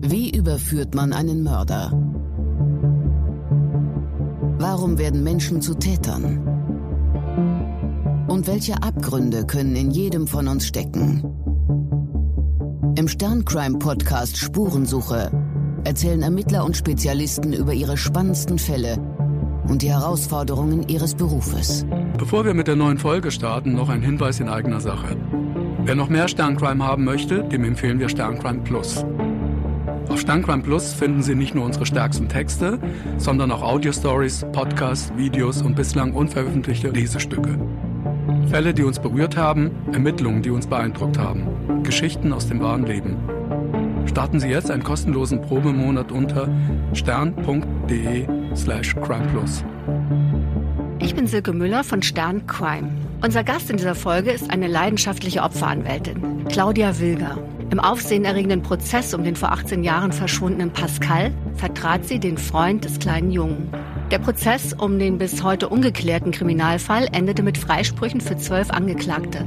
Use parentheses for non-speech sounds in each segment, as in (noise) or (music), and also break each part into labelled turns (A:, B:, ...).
A: Wie überführt man einen Mörder? Warum werden Menschen zu Tätern? Und welche Abgründe können in jedem von uns stecken? Im Sterncrime-Podcast Spurensuche erzählen Ermittler und Spezialisten über ihre spannendsten Fälle und die Herausforderungen ihres Berufes.
B: Bevor wir mit der neuen Folge starten, noch ein Hinweis in eigener Sache. Wer noch mehr Sterncrime haben möchte, dem empfehlen wir Sterncrime Plus. Auf Sterncrime Plus finden Sie nicht nur unsere stärksten Texte, sondern auch Audio-Stories, Podcasts, Videos und bislang unveröffentlichte Lesestücke. Fälle, die uns berührt haben, Ermittlungen, die uns beeindruckt haben, Geschichten aus dem wahren Leben. Starten Sie jetzt einen kostenlosen Probemonat unter stern.de slash crimeplus.
C: Bin Silke Müller von Stern Crime. Unser Gast in dieser Folge ist eine leidenschaftliche Opferanwältin, Claudia Wilger. Im aufsehenerregenden Prozess um den vor 18 Jahren verschwundenen Pascal vertrat sie den Freund des kleinen Jungen. Der Prozess um den bis heute ungeklärten Kriminalfall endete mit Freisprüchen für zwölf Angeklagte.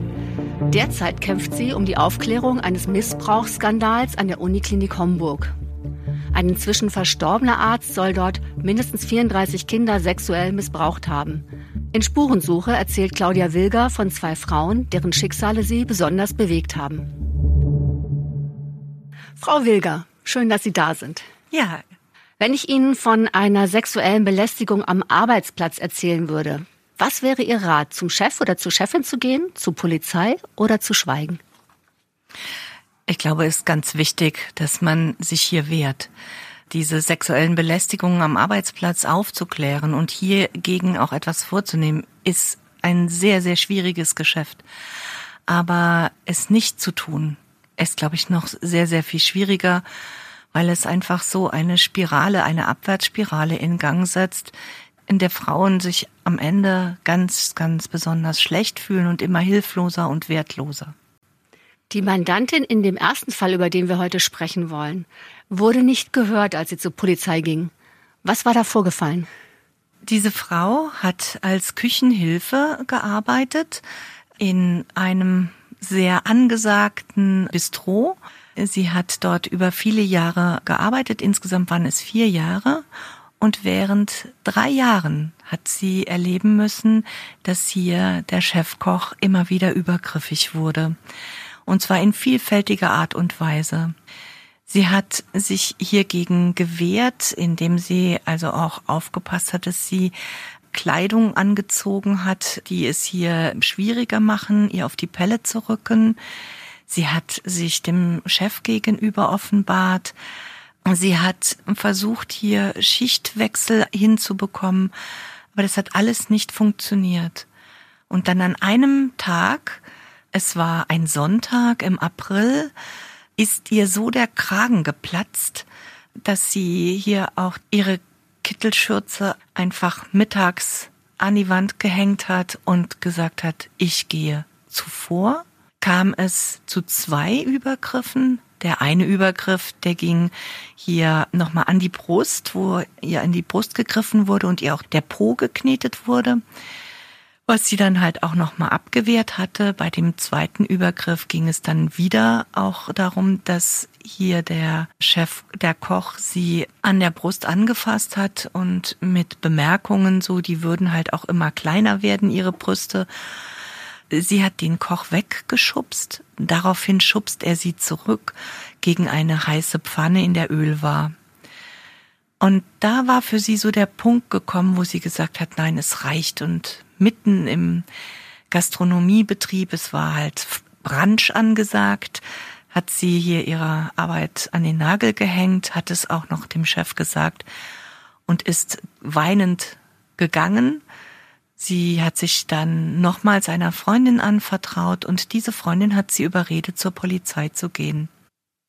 C: Derzeit kämpft sie um die Aufklärung eines Missbrauchsskandals an der Uniklinik Homburg. Ein inzwischen verstorbener Arzt soll dort mindestens 34 Kinder sexuell missbraucht haben. In Spurensuche erzählt Claudia Wilger von zwei Frauen, deren Schicksale sie besonders bewegt haben. Frau Wilger, schön, dass Sie da sind.
D: Ja.
C: Wenn ich Ihnen von einer sexuellen Belästigung am Arbeitsplatz erzählen würde, was wäre Ihr Rat, zum Chef oder zur Chefin zu gehen, zur Polizei oder zu schweigen?
D: Ich glaube, es ist ganz wichtig, dass man sich hier wehrt, diese sexuellen Belästigungen am Arbeitsplatz aufzuklären und hiergegen auch etwas vorzunehmen, ist ein sehr, sehr schwieriges Geschäft. Aber es nicht zu tun, ist, glaube ich, noch sehr, sehr viel schwieriger, weil es einfach so eine Spirale, eine Abwärtsspirale in Gang setzt, in der Frauen sich am Ende ganz, ganz besonders schlecht fühlen und immer hilfloser und wertloser.
C: Die Mandantin in dem ersten Fall, über den wir heute sprechen wollen, wurde nicht gehört, als sie zur Polizei ging. Was war da vorgefallen?
D: Diese Frau hat als Küchenhilfe gearbeitet in einem sehr angesagten Bistro. Sie hat dort über viele Jahre gearbeitet. Insgesamt waren es vier Jahre. Und während drei Jahren hat sie erleben müssen, dass hier der Chefkoch immer wieder übergriffig wurde. Und zwar in vielfältiger Art und Weise. Sie hat sich hiergegen gewehrt, indem sie also auch aufgepasst hat, dass sie Kleidung angezogen hat, die es hier schwieriger machen, ihr auf die Pelle zu rücken. Sie hat sich dem Chef gegenüber offenbart. Sie hat versucht, hier Schichtwechsel hinzubekommen, aber das hat alles nicht funktioniert. Und dann an einem Tag, es war ein Sonntag im April, ist ihr so der Kragen geplatzt, dass sie hier auch ihre Kittelschürze einfach mittags an die Wand gehängt hat und gesagt hat, ich gehe. Zuvor kam es zu zwei Übergriffen. Der eine Übergriff, der ging hier nochmal an die Brust, wo ihr in die Brust gegriffen wurde und ihr auch der Po geknetet wurde was sie dann halt auch nochmal abgewehrt hatte. Bei dem zweiten Übergriff ging es dann wieder auch darum, dass hier der Chef, der Koch, sie an der Brust angefasst hat und mit Bemerkungen so, die würden halt auch immer kleiner werden, ihre Brüste. Sie hat den Koch weggeschubst. Daraufhin schubst er sie zurück gegen eine heiße Pfanne, in der Öl war. Und da war für sie so der Punkt gekommen, wo sie gesagt hat, nein, es reicht und mitten im Gastronomiebetrieb, es war halt Brunch angesagt, hat sie hier ihre Arbeit an den Nagel gehängt, hat es auch noch dem Chef gesagt und ist weinend gegangen. Sie hat sich dann nochmals einer Freundin anvertraut und diese Freundin hat sie überredet, zur Polizei zu gehen.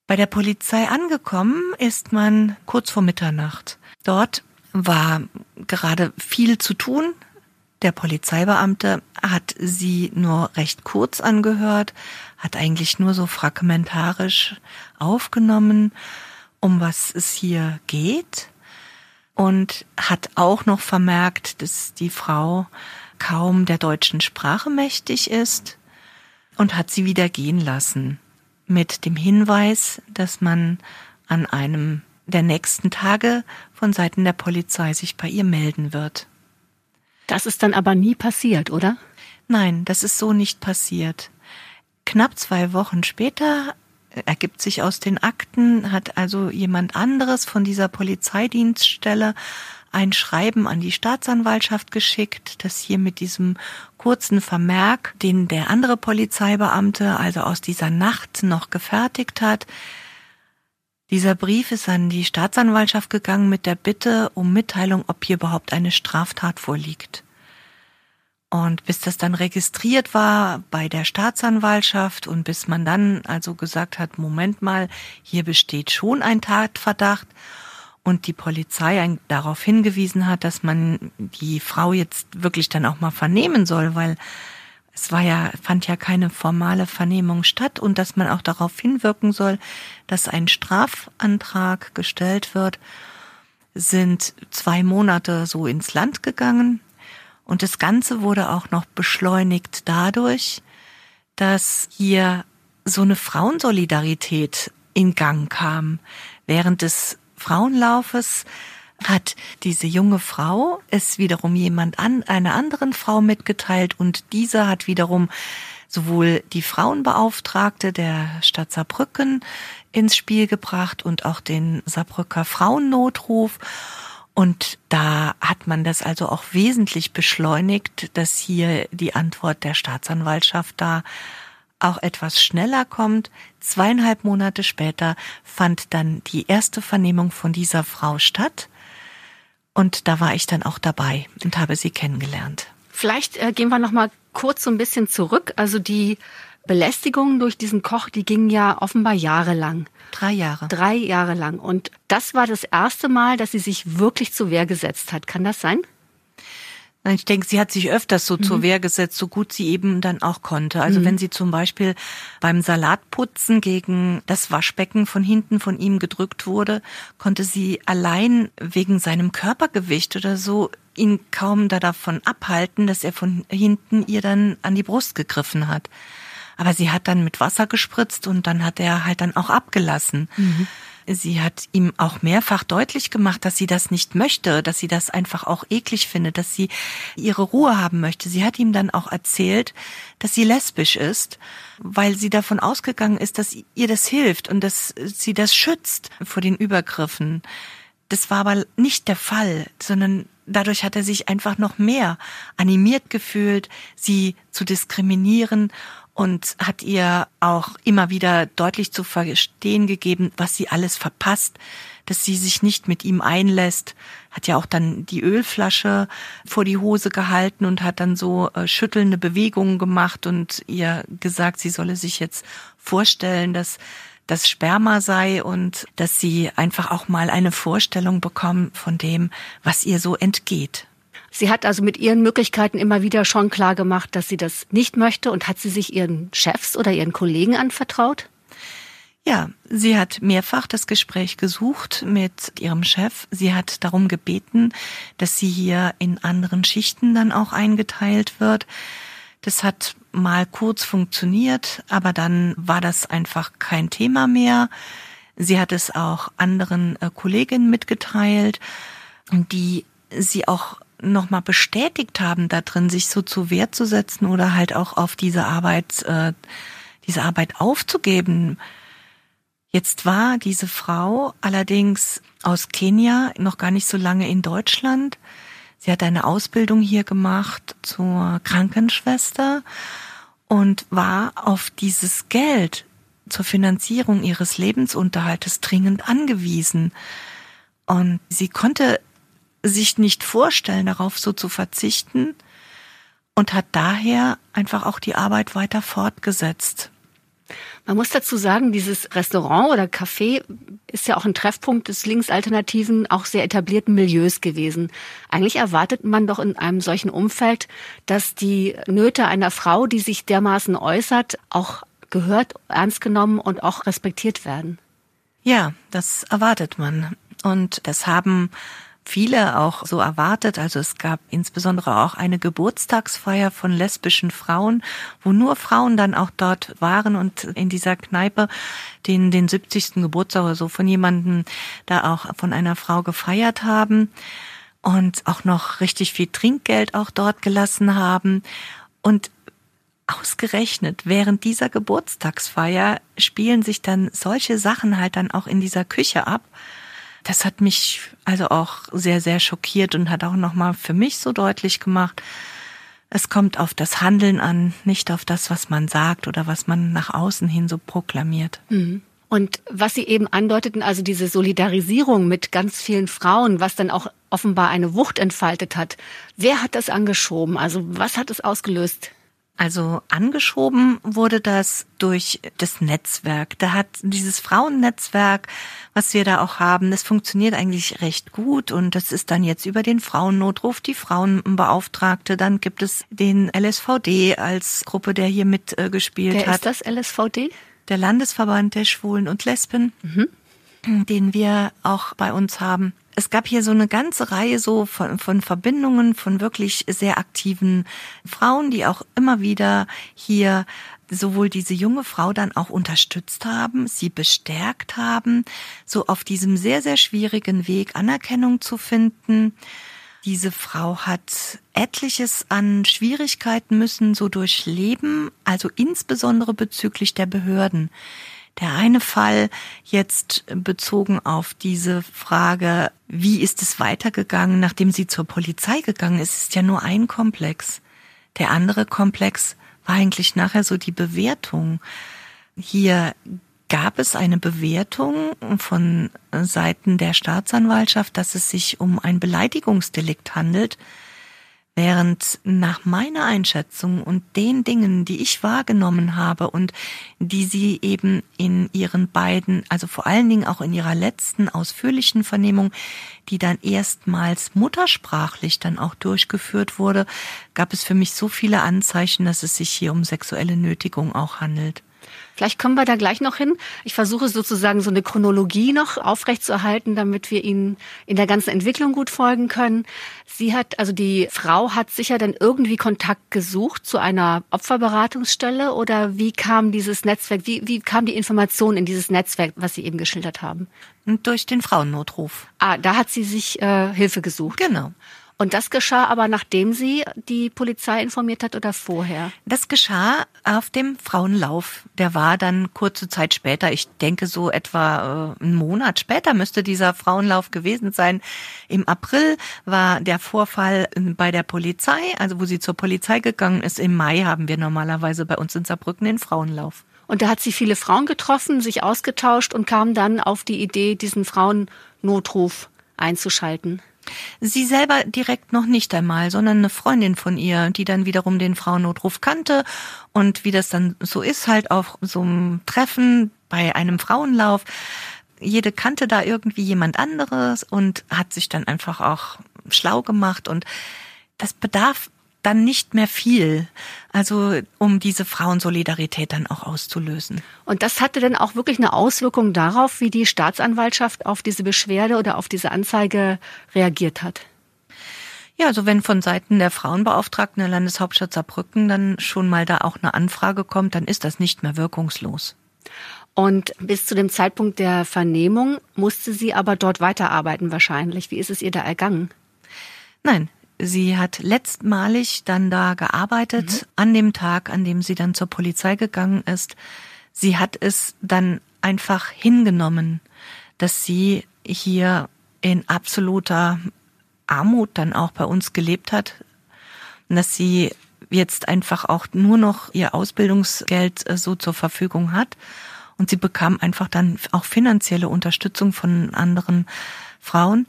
D: Bei der Polizei angekommen ist man kurz vor Mitternacht. Dort war gerade viel zu tun. Der Polizeibeamte hat sie nur recht kurz angehört, hat eigentlich nur so fragmentarisch aufgenommen, um was es hier geht und hat auch noch vermerkt, dass die Frau kaum der deutschen Sprache mächtig ist und hat sie wieder gehen lassen mit dem Hinweis, dass man an einem der nächsten Tage von Seiten der Polizei sich bei ihr melden wird.
C: Das ist dann aber nie passiert, oder?
D: Nein, das ist so nicht passiert. Knapp zwei Wochen später ergibt sich aus den Akten, hat also jemand anderes von dieser Polizeidienststelle ein Schreiben an die Staatsanwaltschaft geschickt, das hier mit diesem kurzen Vermerk, den der andere Polizeibeamte also aus dieser Nacht noch gefertigt hat. Dieser Brief ist an die Staatsanwaltschaft gegangen mit der Bitte um Mitteilung, ob hier überhaupt eine Straftat vorliegt. Und bis das dann registriert war bei der Staatsanwaltschaft und bis man dann also gesagt hat, Moment mal, hier besteht schon ein Tatverdacht und die Polizei darauf hingewiesen hat, dass man die Frau jetzt wirklich dann auch mal vernehmen soll, weil es war ja, fand ja keine formale Vernehmung statt und dass man auch darauf hinwirken soll, dass ein Strafantrag gestellt wird, sind zwei Monate so ins Land gegangen. Und das Ganze wurde auch noch beschleunigt dadurch, dass hier so eine Frauensolidarität in Gang kam. Während des Frauenlaufes hat diese junge Frau es wiederum jemand an, einer anderen Frau mitgeteilt und dieser hat wiederum sowohl die Frauenbeauftragte der Stadt Saarbrücken ins Spiel gebracht und auch den Saarbrücker Frauennotruf. Und da hat man das also auch wesentlich beschleunigt, dass hier die Antwort der Staatsanwaltschaft da auch etwas schneller kommt. Zweieinhalb Monate später fand dann die erste Vernehmung von dieser Frau statt. Und da war ich dann auch dabei und habe sie kennengelernt.
C: Vielleicht äh, gehen wir noch mal kurz so ein bisschen zurück. Also die Belästigungen durch diesen Koch, die gingen ja offenbar jahrelang.
D: Drei Jahre.
C: Drei Jahre lang. Und das war das erste Mal, dass sie sich wirklich zur Wehr gesetzt hat. Kann das sein?
D: Ich denke, sie hat sich öfters so mhm. zur Wehr gesetzt, so gut sie eben dann auch konnte. Also mhm. wenn sie zum Beispiel beim Salatputzen gegen das Waschbecken von hinten von ihm gedrückt wurde, konnte sie allein wegen seinem Körpergewicht oder so ihn kaum da davon abhalten, dass er von hinten ihr dann an die Brust gegriffen hat. Aber sie hat dann mit Wasser gespritzt und dann hat er halt dann auch abgelassen. Mhm. Sie hat ihm auch mehrfach deutlich gemacht, dass sie das nicht möchte, dass sie das einfach auch eklig findet, dass sie ihre Ruhe haben möchte. Sie hat ihm dann auch erzählt, dass sie lesbisch ist, weil sie davon ausgegangen ist, dass ihr das hilft und dass sie das schützt vor den Übergriffen. Das war aber nicht der Fall, sondern dadurch hat er sich einfach noch mehr animiert gefühlt, sie zu diskriminieren und hat ihr auch immer wieder deutlich zu verstehen gegeben, was sie alles verpasst, dass sie sich nicht mit ihm einlässt, hat ja auch dann die Ölflasche vor die Hose gehalten und hat dann so äh, schüttelnde Bewegungen gemacht und ihr gesagt, sie solle sich jetzt vorstellen, dass das Sperma sei und dass sie einfach auch mal eine Vorstellung bekommen von dem, was ihr so entgeht.
C: Sie hat also mit ihren Möglichkeiten immer wieder schon klar gemacht, dass sie das nicht möchte und hat sie sich ihren Chefs oder ihren Kollegen anvertraut?
D: Ja, sie hat mehrfach das Gespräch gesucht mit ihrem Chef. Sie hat darum gebeten, dass sie hier in anderen Schichten dann auch eingeteilt wird. Das hat mal kurz funktioniert, aber dann war das einfach kein Thema mehr. Sie hat es auch anderen äh, Kolleginnen mitgeteilt, die sie auch nochmal bestätigt haben, da drin sich so zu Wehr zu setzen oder halt auch auf diese Arbeit, äh, diese Arbeit aufzugeben. Jetzt war diese Frau allerdings aus Kenia noch gar nicht so lange in Deutschland. Sie hat eine Ausbildung hier gemacht zur Krankenschwester und war auf dieses Geld zur Finanzierung ihres Lebensunterhaltes dringend angewiesen. Und sie konnte sich nicht vorstellen, darauf so zu verzichten und hat daher einfach auch die Arbeit weiter fortgesetzt.
C: Man muss dazu sagen, dieses Restaurant oder Café ist ja auch ein Treffpunkt des linksalternativen, auch sehr etablierten Milieus gewesen. Eigentlich erwartet man doch in einem solchen Umfeld, dass die Nöte einer Frau, die sich dermaßen äußert, auch gehört, ernst genommen und auch respektiert werden.
D: Ja, das erwartet man. Und das haben viele auch so erwartet. Also es gab insbesondere auch eine Geburtstagsfeier von lesbischen Frauen, wo nur Frauen dann auch dort waren und in dieser Kneipe den, den 70. Geburtstag oder so von jemandem da auch von einer Frau gefeiert haben und auch noch richtig viel Trinkgeld auch dort gelassen haben. Und ausgerechnet während dieser Geburtstagsfeier spielen sich dann solche Sachen halt dann auch in dieser Küche ab das hat mich also auch sehr, sehr schockiert und hat auch nochmal für mich so deutlich gemacht, es kommt auf das Handeln an, nicht auf das, was man sagt oder was man nach außen hin so proklamiert.
C: Mhm. Und was Sie eben andeuteten, also diese Solidarisierung mit ganz vielen Frauen, was dann auch offenbar eine Wucht entfaltet hat. Wer hat das angeschoben? Also was hat es ausgelöst?
D: Also angeschoben wurde das durch das Netzwerk. Da hat dieses Frauennetzwerk, was wir da auch haben, das funktioniert eigentlich recht gut und das ist dann jetzt über den Frauennotruf die Frauenbeauftragte. Dann gibt es den LSVD als Gruppe, der hier mitgespielt
C: Wer
D: hat.
C: Wer ist das LSVD?
D: Der Landesverband der Schwulen und Lesben, mhm. den wir auch bei uns haben es gab hier so eine ganze Reihe so von, von Verbindungen von wirklich sehr aktiven Frauen, die auch immer wieder hier sowohl diese junge Frau dann auch unterstützt haben, sie bestärkt haben, so auf diesem sehr, sehr schwierigen Weg Anerkennung zu finden. Diese Frau hat etliches an Schwierigkeiten müssen so durchleben, also insbesondere bezüglich der Behörden. Der eine Fall jetzt bezogen auf diese Frage, wie ist es weitergegangen, nachdem sie zur Polizei gegangen ist, ist ja nur ein Komplex. Der andere Komplex war eigentlich nachher so die Bewertung. Hier gab es eine Bewertung von Seiten der Staatsanwaltschaft, dass es sich um ein Beleidigungsdelikt handelt. Während nach meiner Einschätzung und den Dingen, die ich wahrgenommen habe und die sie eben in ihren beiden, also vor allen Dingen auch in ihrer letzten ausführlichen Vernehmung, die dann erstmals muttersprachlich dann auch durchgeführt wurde, gab es für mich so viele Anzeichen, dass es sich hier um sexuelle Nötigung auch handelt.
C: Vielleicht kommen wir da gleich noch hin. Ich versuche sozusagen so eine Chronologie noch aufrechtzuerhalten, damit wir Ihnen in der ganzen Entwicklung gut folgen können. Sie hat, also die Frau hat sicher dann irgendwie Kontakt gesucht zu einer Opferberatungsstelle oder wie kam dieses Netzwerk, wie, wie kam die Information in dieses Netzwerk, was Sie eben geschildert haben?
D: Durch den Frauennotruf.
C: Ah, da hat sie sich äh, Hilfe gesucht.
D: Genau.
C: Und das geschah aber nachdem sie die Polizei informiert hat oder vorher?
D: Das geschah auf dem Frauenlauf. Der war dann kurze Zeit später, ich denke so etwa äh, einen Monat später müsste dieser Frauenlauf gewesen sein. Im April war der Vorfall bei der Polizei, also wo sie zur Polizei gegangen ist. Im Mai haben wir normalerweise bei uns in Saarbrücken den Frauenlauf.
C: Und da hat sie viele Frauen getroffen, sich ausgetauscht und kam dann auf die Idee, diesen Frauennotruf einzuschalten.
D: Sie selber direkt noch nicht einmal, sondern eine Freundin von ihr, die dann wiederum den Frauennotruf kannte und wie das dann so ist, halt auf so einem Treffen bei einem Frauenlauf. Jede kannte da irgendwie jemand anderes und hat sich dann einfach auch schlau gemacht und das bedarf dann nicht mehr viel. Also um diese Frauensolidarität dann auch auszulösen.
C: Und das hatte dann auch wirklich eine Auswirkung darauf, wie die Staatsanwaltschaft auf diese Beschwerde oder auf diese Anzeige reagiert hat?
D: Ja, also wenn von Seiten der Frauenbeauftragten der Landeshauptstadt Saarbrücken dann schon mal da auch eine Anfrage kommt, dann ist das nicht mehr wirkungslos.
C: Und bis zu dem Zeitpunkt der Vernehmung musste sie aber dort weiterarbeiten wahrscheinlich. Wie ist es ihr da ergangen?
D: Nein, Sie hat letztmalig dann da gearbeitet, mhm. an dem Tag, an dem sie dann zur Polizei gegangen ist. Sie hat es dann einfach hingenommen, dass sie hier in absoluter Armut dann auch bei uns gelebt hat und dass sie jetzt einfach auch nur noch ihr Ausbildungsgeld äh, so zur Verfügung hat. Und sie bekam einfach dann auch finanzielle Unterstützung von anderen Frauen.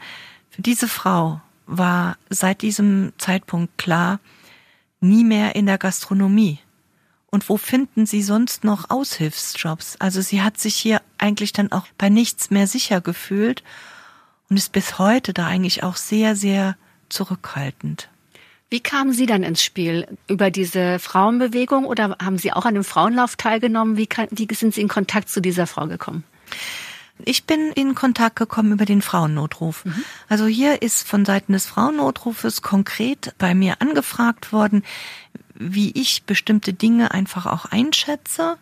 D: Für diese Frau war seit diesem Zeitpunkt klar, nie mehr in der Gastronomie. Und wo finden Sie sonst noch Aushilfsjobs? Also sie hat sich hier eigentlich dann auch bei nichts mehr sicher gefühlt und ist bis heute da eigentlich auch sehr, sehr zurückhaltend.
C: Wie kamen Sie dann ins Spiel? Über diese Frauenbewegung oder haben Sie auch an dem Frauenlauf teilgenommen? Wie, kann, wie sind Sie in Kontakt zu dieser Frau gekommen?
D: Ich bin in Kontakt gekommen über den Frauennotruf. Mhm. Also hier ist von Seiten des Frauennotrufes konkret bei mir angefragt worden, wie ich bestimmte Dinge einfach auch einschätze.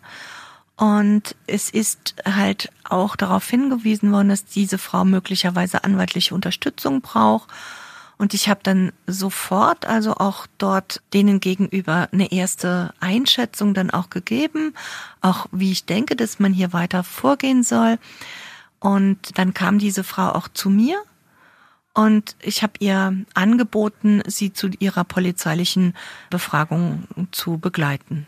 D: Und es ist halt auch darauf hingewiesen worden, dass diese Frau möglicherweise anwaltliche Unterstützung braucht. Und ich habe dann sofort also auch dort denen gegenüber eine erste Einschätzung dann auch gegeben, auch wie ich denke, dass man hier weiter vorgehen soll. Und dann kam diese Frau auch zu mir und ich habe ihr angeboten, sie zu ihrer polizeilichen Befragung zu begleiten.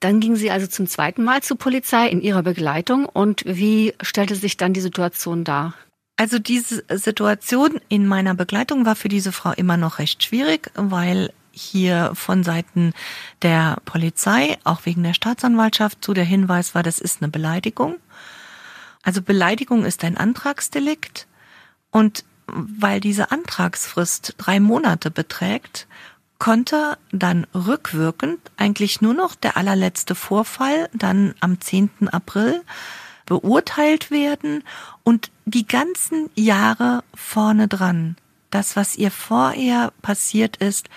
C: Dann ging sie also zum zweiten Mal zur Polizei in ihrer Begleitung. Und wie stellte sich dann die Situation dar?
D: Also diese Situation in meiner Begleitung war für diese Frau immer noch recht schwierig, weil hier von Seiten der Polizei, auch wegen der Staatsanwaltschaft, zu der Hinweis war, das ist eine Beleidigung. Also Beleidigung ist ein Antragsdelikt und weil diese Antragsfrist drei Monate beträgt, konnte dann rückwirkend eigentlich nur noch der allerletzte Vorfall dann am 10. April beurteilt werden und die ganzen Jahre vorne dran, das, was ihr vorher passiert ist,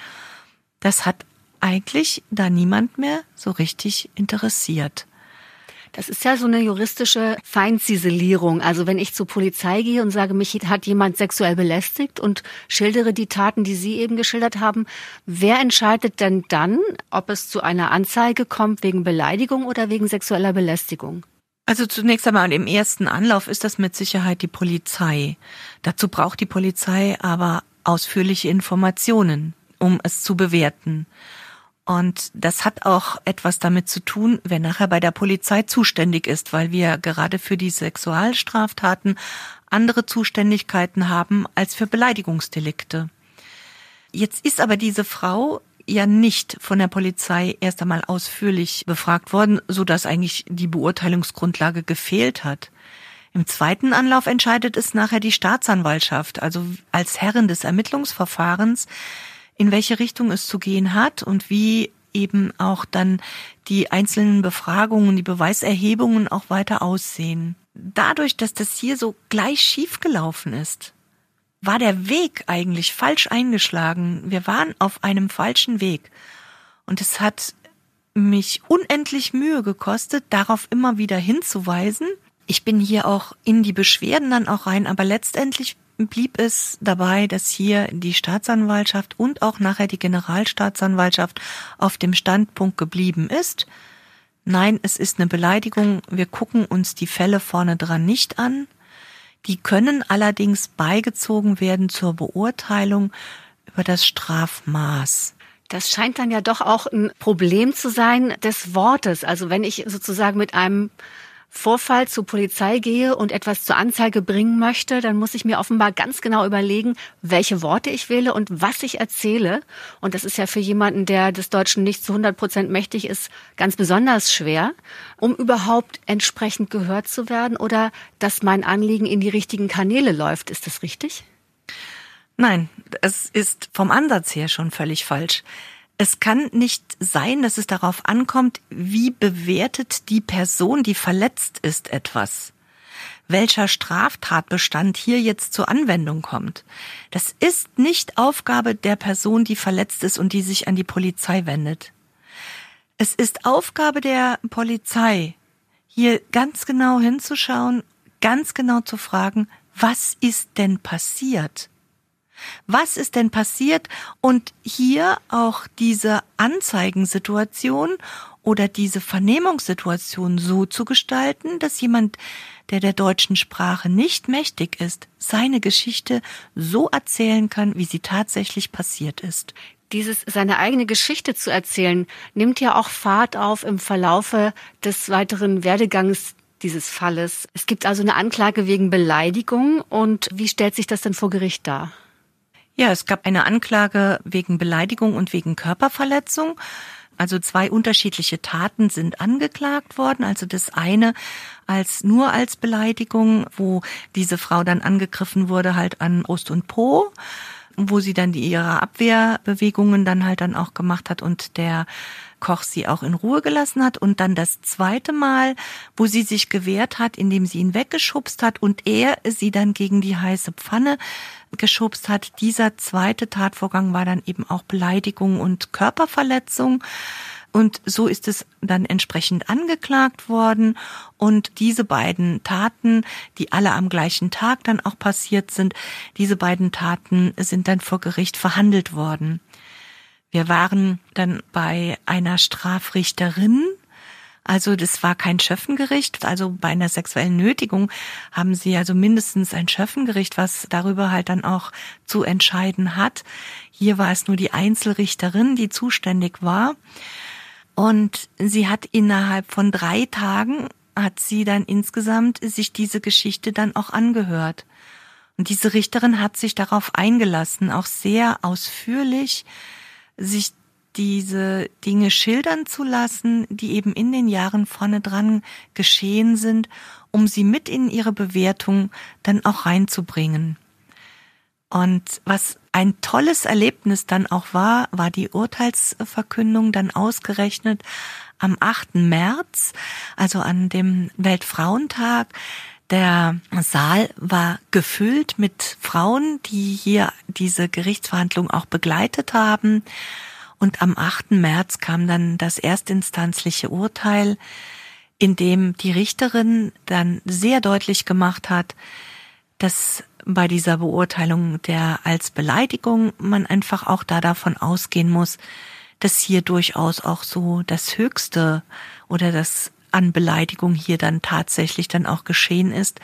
D: das hat eigentlich da niemand mehr so richtig interessiert.
C: Das ist ja so eine juristische Feinziselierung. Also wenn ich zur Polizei gehe und sage, mich hat jemand sexuell belästigt und schildere die Taten, die Sie eben geschildert haben, wer entscheidet denn dann, ob es zu einer Anzeige kommt wegen Beleidigung oder wegen sexueller Belästigung?
D: Also zunächst einmal im ersten Anlauf ist das mit Sicherheit die Polizei. Dazu braucht die Polizei aber ausführliche Informationen, um es zu bewerten. Und das hat auch etwas damit zu tun, wer nachher bei der Polizei zuständig ist, weil wir gerade für die Sexualstraftaten andere Zuständigkeiten haben als für Beleidigungsdelikte. Jetzt ist aber diese Frau ja nicht von der Polizei erst einmal ausführlich befragt worden, so dass eigentlich die Beurteilungsgrundlage gefehlt hat. Im zweiten Anlauf entscheidet es nachher die Staatsanwaltschaft, also als Herrin des Ermittlungsverfahrens, in welche Richtung es zu gehen hat und wie eben auch dann die einzelnen Befragungen, die Beweiserhebungen auch weiter aussehen. Dadurch, dass das hier so gleich schief gelaufen ist, war der Weg eigentlich falsch eingeschlagen. Wir waren auf einem falschen Weg. Und es hat mich unendlich Mühe gekostet, darauf immer wieder hinzuweisen. Ich bin hier auch in die Beschwerden dann auch rein, aber letztendlich blieb es dabei, dass hier die Staatsanwaltschaft und auch nachher die Generalstaatsanwaltschaft auf dem Standpunkt geblieben ist. Nein, es ist eine Beleidigung. Wir gucken uns die Fälle vorne dran nicht an. Die können allerdings beigezogen werden zur Beurteilung über das Strafmaß.
C: Das scheint dann ja doch auch ein Problem zu sein des Wortes. Also wenn ich sozusagen mit einem Vorfall zur Polizei gehe und etwas zur Anzeige bringen möchte, dann muss ich mir offenbar ganz genau überlegen, welche Worte ich wähle und was ich erzähle. Und das ist ja für jemanden, der des Deutschen nicht zu 100 Prozent mächtig ist, ganz besonders schwer, um überhaupt entsprechend gehört zu werden oder dass mein Anliegen in die richtigen Kanäle läuft. Ist das richtig?
D: Nein, es ist vom Ansatz her schon völlig falsch. Es kann nicht sein, dass es darauf ankommt, wie bewertet die Person, die verletzt ist, etwas. Welcher Straftatbestand hier jetzt zur Anwendung kommt. Das ist nicht Aufgabe der Person, die verletzt ist und die sich an die Polizei wendet. Es ist Aufgabe der Polizei, hier ganz genau hinzuschauen, ganz genau zu fragen, was ist denn passiert? Was ist denn passiert? Und hier auch diese Anzeigensituation oder diese Vernehmungssituation so zu gestalten, dass jemand, der der deutschen Sprache nicht mächtig ist, seine Geschichte so erzählen kann, wie sie tatsächlich passiert ist.
C: Dieses seine eigene Geschichte zu erzählen, nimmt ja auch Fahrt auf im Verlaufe des weiteren Werdegangs dieses Falles. Es gibt also eine Anklage wegen Beleidigung und wie stellt sich das denn vor Gericht dar?
D: Ja, es gab eine Anklage wegen Beleidigung und wegen Körperverletzung. Also zwei unterschiedliche Taten sind angeklagt worden. Also das eine als nur als Beleidigung, wo diese Frau dann angegriffen wurde halt an Brust und Po wo sie dann die, ihre Abwehrbewegungen dann halt dann auch gemacht hat und der Koch sie auch in Ruhe gelassen hat und dann das zweite Mal, wo sie sich gewehrt hat, indem sie ihn weggeschubst hat und er sie dann gegen die heiße Pfanne geschubst hat. Dieser zweite Tatvorgang war dann eben auch Beleidigung und Körperverletzung. Und so ist es dann entsprechend angeklagt worden. Und diese beiden Taten, die alle am gleichen Tag dann auch passiert sind, diese beiden Taten sind dann vor Gericht verhandelt worden. Wir waren dann bei einer Strafrichterin, also das war kein Schöffengericht. Also bei einer sexuellen Nötigung haben sie also mindestens ein Schöffengericht, was darüber halt dann auch zu entscheiden hat. Hier war es nur die Einzelrichterin, die zuständig war. Und sie hat innerhalb von drei Tagen hat sie dann insgesamt sich diese Geschichte dann auch angehört. Und diese Richterin hat sich darauf eingelassen, auch sehr ausführlich sich diese Dinge schildern zu lassen, die eben in den Jahren vorne dran geschehen sind, um sie mit in ihre Bewertung dann auch reinzubringen. Und was ein tolles Erlebnis dann auch war, war die Urteilsverkündung dann ausgerechnet am 8. März, also an dem Weltfrauentag. Der Saal war gefüllt mit Frauen, die hier diese Gerichtsverhandlung auch begleitet haben. Und am 8. März kam dann das erstinstanzliche Urteil, in dem die Richterin dann sehr deutlich gemacht hat, dass bei dieser Beurteilung der als Beleidigung man einfach auch da davon ausgehen muss, dass hier durchaus auch so das Höchste oder das an Beleidigung hier dann tatsächlich dann auch geschehen ist,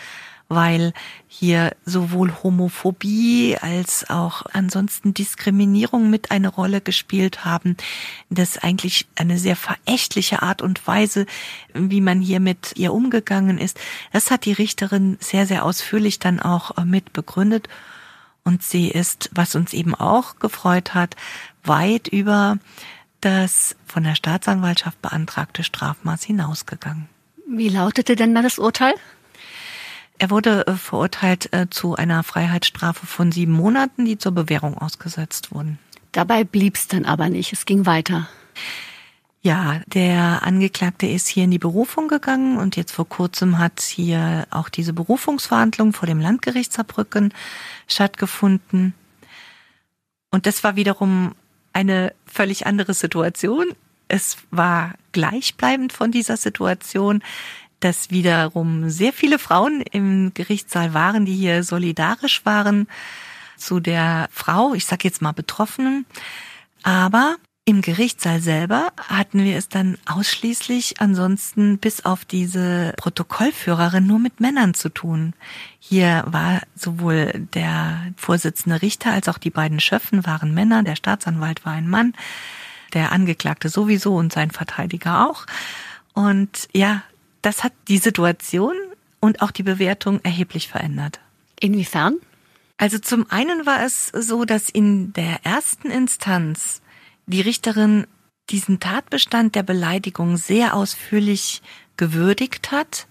D: weil hier sowohl Homophobie als auch ansonsten Diskriminierung mit eine Rolle gespielt haben. Das eigentlich eine sehr verächtliche Art und Weise, wie man hier mit ihr umgegangen ist. Das hat die Richterin sehr, sehr ausführlich dann auch äh, mit begründet. Und sie ist, was uns eben auch gefreut hat, weit über das von der Staatsanwaltschaft beantragte Strafmaß hinausgegangen.
C: Wie lautete denn da das Urteil?
D: Er wurde äh, verurteilt äh, zu einer Freiheitsstrafe von sieben Monaten, die zur Bewährung ausgesetzt wurden.
C: Dabei blieb's dann aber nicht. Es ging weiter.
D: Ja, der Angeklagte ist hier in die Berufung gegangen und jetzt vor kurzem hat hier auch diese Berufungsverhandlung vor dem Landgericht Saarbrücken stattgefunden. Und das war wiederum eine völlig andere Situation. Es war gleichbleibend von dieser Situation, dass wiederum sehr viele Frauen im Gerichtssaal waren, die hier solidarisch waren zu der Frau, ich sag jetzt mal Betroffenen. Aber im Gerichtssaal selber hatten wir es dann ausschließlich ansonsten bis auf diese Protokollführerin nur mit Männern zu tun. Hier war sowohl der Vorsitzende Richter als auch die beiden Schöffen waren Männer, der Staatsanwalt war ein Mann, der Angeklagte sowieso und sein Verteidiger auch. Und ja, das hat die Situation und auch die Bewertung erheblich verändert.
C: Inwiefern?
D: Also zum einen war es so, dass in der ersten Instanz die Richterin diesen Tatbestand der Beleidigung sehr ausführlich gewürdigt hat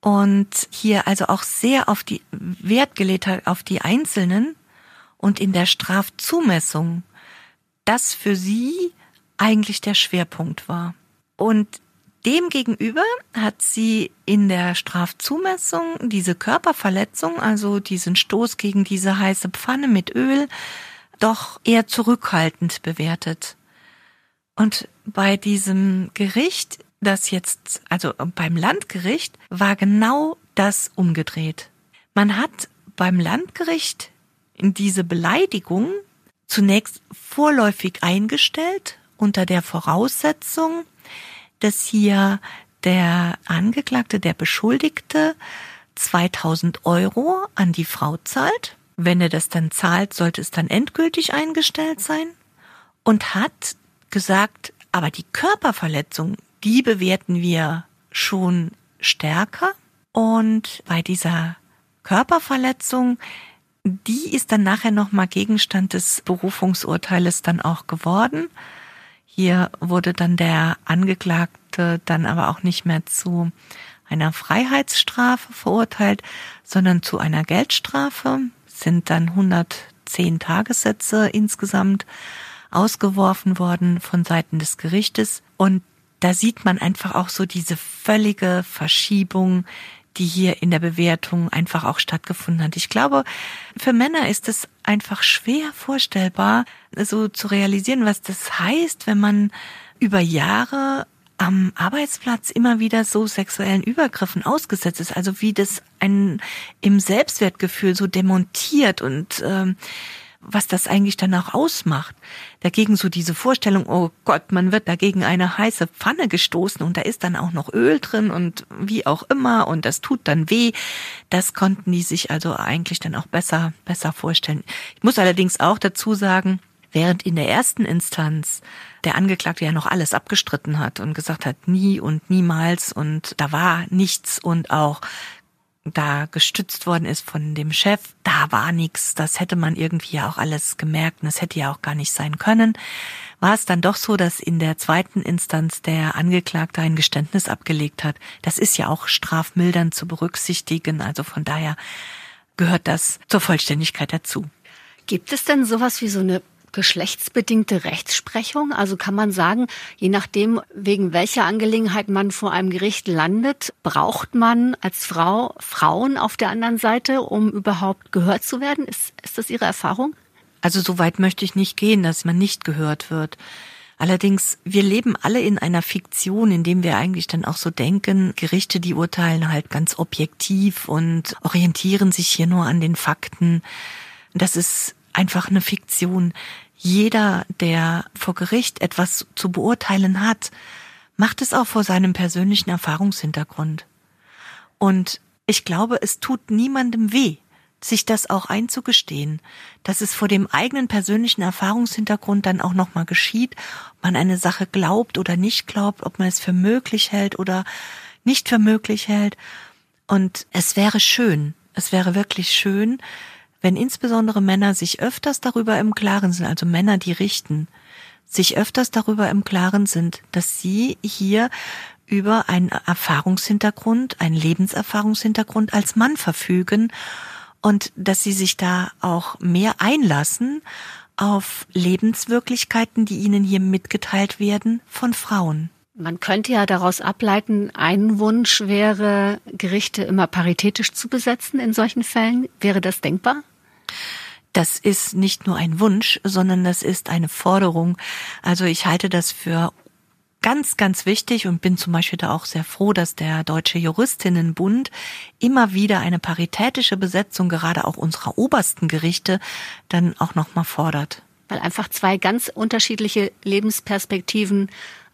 D: und hier also auch sehr auf die Wert gelegt hat auf die Einzelnen und in der Strafzumessung das für sie eigentlich der Schwerpunkt war. Und demgegenüber hat sie in der Strafzumessung diese Körperverletzung, also diesen Stoß gegen diese heiße Pfanne mit Öl, doch eher zurückhaltend bewertet. Und bei diesem Gericht, das jetzt, also beim Landgericht, war genau das umgedreht. Man hat beim Landgericht diese Beleidigung zunächst vorläufig eingestellt unter der Voraussetzung, dass hier der Angeklagte, der Beschuldigte 2000 Euro an die Frau zahlt. Wenn er das dann zahlt, sollte es dann endgültig eingestellt sein. Und hat gesagt, aber die Körperverletzung, die bewerten wir schon stärker. Und bei dieser Körperverletzung, die ist dann nachher nochmal Gegenstand des Berufungsurteiles dann auch geworden. Hier wurde dann der Angeklagte dann aber auch nicht mehr zu einer Freiheitsstrafe verurteilt, sondern zu einer Geldstrafe sind dann zehn Tagessätze insgesamt ausgeworfen worden von Seiten des Gerichtes. Und da sieht man einfach auch so diese völlige Verschiebung, die hier in der Bewertung einfach auch stattgefunden hat. Ich glaube, für Männer ist es einfach schwer vorstellbar, so zu realisieren, was das heißt, wenn man über Jahre am Arbeitsplatz immer wieder so sexuellen Übergriffen ausgesetzt ist, also wie das einen im Selbstwertgefühl so demontiert und ähm, was das eigentlich dann auch ausmacht. Dagegen so diese Vorstellung, oh Gott, man wird dagegen eine heiße Pfanne gestoßen und da ist dann auch noch Öl drin und wie auch immer und das tut dann weh. Das konnten die sich also eigentlich dann auch besser, besser vorstellen. Ich muss allerdings auch dazu sagen, während in der ersten Instanz der Angeklagte ja noch alles abgestritten hat und gesagt hat, nie und niemals und da war nichts und auch da gestützt worden ist von dem Chef, da war nichts, das hätte man irgendwie ja auch alles gemerkt und das hätte ja auch gar nicht sein können, war es dann doch so, dass in der zweiten Instanz der Angeklagte ein Geständnis abgelegt hat. Das ist ja auch strafmildernd zu berücksichtigen, also von daher gehört das zur Vollständigkeit dazu.
C: Gibt es denn sowas wie so eine geschlechtsbedingte Rechtsprechung? Also kann man sagen, je nachdem, wegen welcher Angelegenheit man vor einem Gericht landet, braucht man als Frau Frauen auf der anderen Seite, um überhaupt gehört zu werden? Ist, ist das Ihre Erfahrung?
D: Also so weit möchte ich nicht gehen, dass man nicht gehört wird. Allerdings, wir leben alle in einer Fiktion, in dem wir eigentlich dann auch so denken, Gerichte, die urteilen halt ganz objektiv und orientieren sich hier nur an den Fakten. Das ist einfach eine Fiktion jeder, der vor Gericht etwas zu beurteilen hat, macht es auch vor seinem persönlichen Erfahrungshintergrund. Und ich glaube, es tut niemandem weh, sich das auch einzugestehen, dass es vor dem eigenen persönlichen Erfahrungshintergrund dann auch nochmal geschieht, ob man eine Sache glaubt oder nicht glaubt, ob man es für möglich hält oder nicht für möglich hält. Und es wäre schön, es wäre wirklich schön, wenn insbesondere Männer sich öfters darüber im Klaren sind, also Männer, die richten, sich öfters darüber im Klaren sind, dass sie hier über einen Erfahrungshintergrund, einen Lebenserfahrungshintergrund als Mann verfügen und dass sie sich da auch mehr einlassen auf Lebenswirklichkeiten, die ihnen hier mitgeteilt werden von Frauen.
C: Man könnte ja daraus ableiten, ein Wunsch wäre, Gerichte immer paritätisch zu besetzen in solchen Fällen. Wäre das denkbar?
D: Das ist nicht nur ein Wunsch, sondern das ist eine Forderung. Also ich halte das für ganz, ganz wichtig und bin zum Beispiel da auch sehr froh, dass der Deutsche Juristinnenbund immer wieder eine paritätische Besetzung gerade auch unserer obersten Gerichte dann auch nochmal fordert.
C: Weil einfach zwei ganz unterschiedliche Lebensperspektiven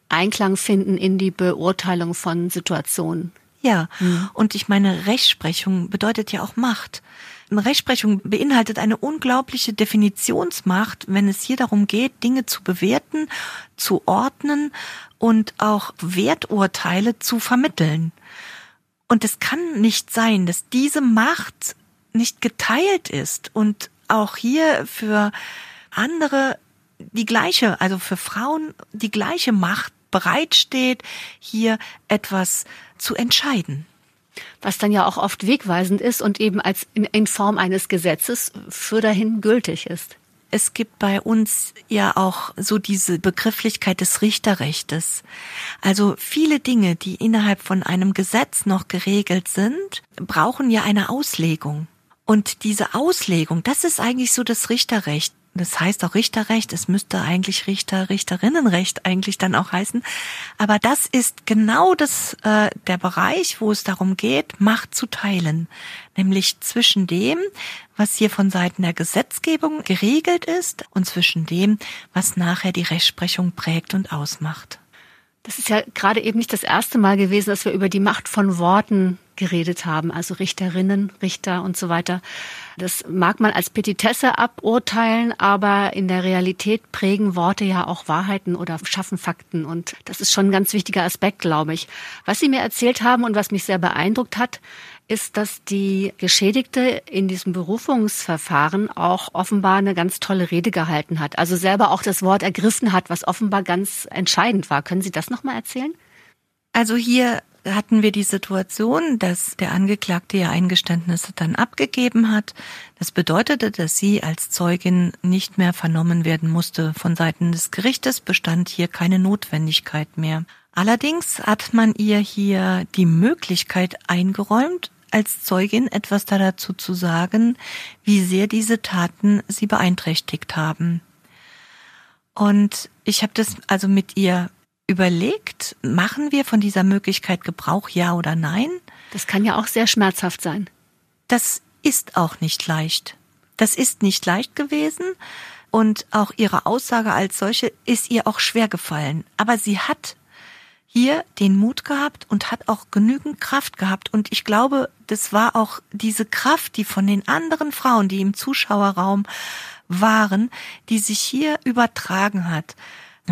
C: Einklang finden in die Beurteilung von Situationen.
D: Ja, mhm. und ich meine, Rechtsprechung bedeutet ja auch Macht. Rechtsprechung beinhaltet eine unglaubliche Definitionsmacht, wenn es hier darum geht, Dinge zu bewerten, zu ordnen und auch Werturteile zu vermitteln. Und es kann nicht sein, dass diese Macht nicht geteilt ist und auch hier für andere die gleiche, also für Frauen die gleiche Macht bereitsteht, hier etwas zu entscheiden
C: was dann ja auch oft wegweisend ist und eben als in, in Form eines Gesetzes für dahin gültig ist.
D: Es gibt bei uns ja auch so diese Begrifflichkeit des Richterrechtes. Also viele Dinge, die innerhalb von einem Gesetz noch geregelt sind, brauchen ja eine Auslegung. Und diese Auslegung, das ist eigentlich so das Richterrecht das heißt auch Richterrecht, es müsste eigentlich Richter, Richterinnenrecht eigentlich dann auch heißen. Aber das ist genau das, äh, der Bereich, wo es darum geht, Macht zu teilen. Nämlich zwischen dem, was hier von Seiten der Gesetzgebung geregelt ist und zwischen dem, was nachher die Rechtsprechung prägt und ausmacht.
C: Das ist ja gerade eben nicht das erste Mal gewesen, dass wir über die Macht von Worten geredet haben, also Richterinnen, Richter und so weiter. Das mag man als Petitesse aburteilen, aber in der Realität prägen Worte ja auch Wahrheiten oder schaffen Fakten und das ist schon ein ganz wichtiger Aspekt, glaube ich. Was Sie mir erzählt haben und was mich sehr beeindruckt hat, ist, dass die Geschädigte in diesem Berufungsverfahren auch offenbar eine ganz tolle Rede gehalten hat. Also selber auch das Wort ergriffen hat, was offenbar ganz entscheidend war. Können Sie das nochmal erzählen?
D: Also hier hatten wir die Situation, dass der Angeklagte ihr Eingeständnisse dann abgegeben hat. Das bedeutete, dass sie als Zeugin nicht mehr vernommen werden musste. Von Seiten des Gerichtes bestand hier keine Notwendigkeit mehr. Allerdings hat man ihr hier die Möglichkeit eingeräumt, als Zeugin etwas dazu zu sagen, wie sehr diese Taten sie beeinträchtigt haben. Und ich habe das also mit ihr überlegt, machen wir von dieser Möglichkeit Gebrauch, ja oder nein?
C: Das kann ja auch sehr schmerzhaft sein.
D: Das ist auch nicht leicht. Das ist nicht leicht gewesen und auch ihre Aussage als solche ist ihr auch schwer gefallen. Aber sie hat hier den Mut gehabt und hat auch genügend Kraft gehabt. Und ich glaube, das war auch diese Kraft, die von den anderen Frauen, die im Zuschauerraum waren, die sich hier übertragen hat.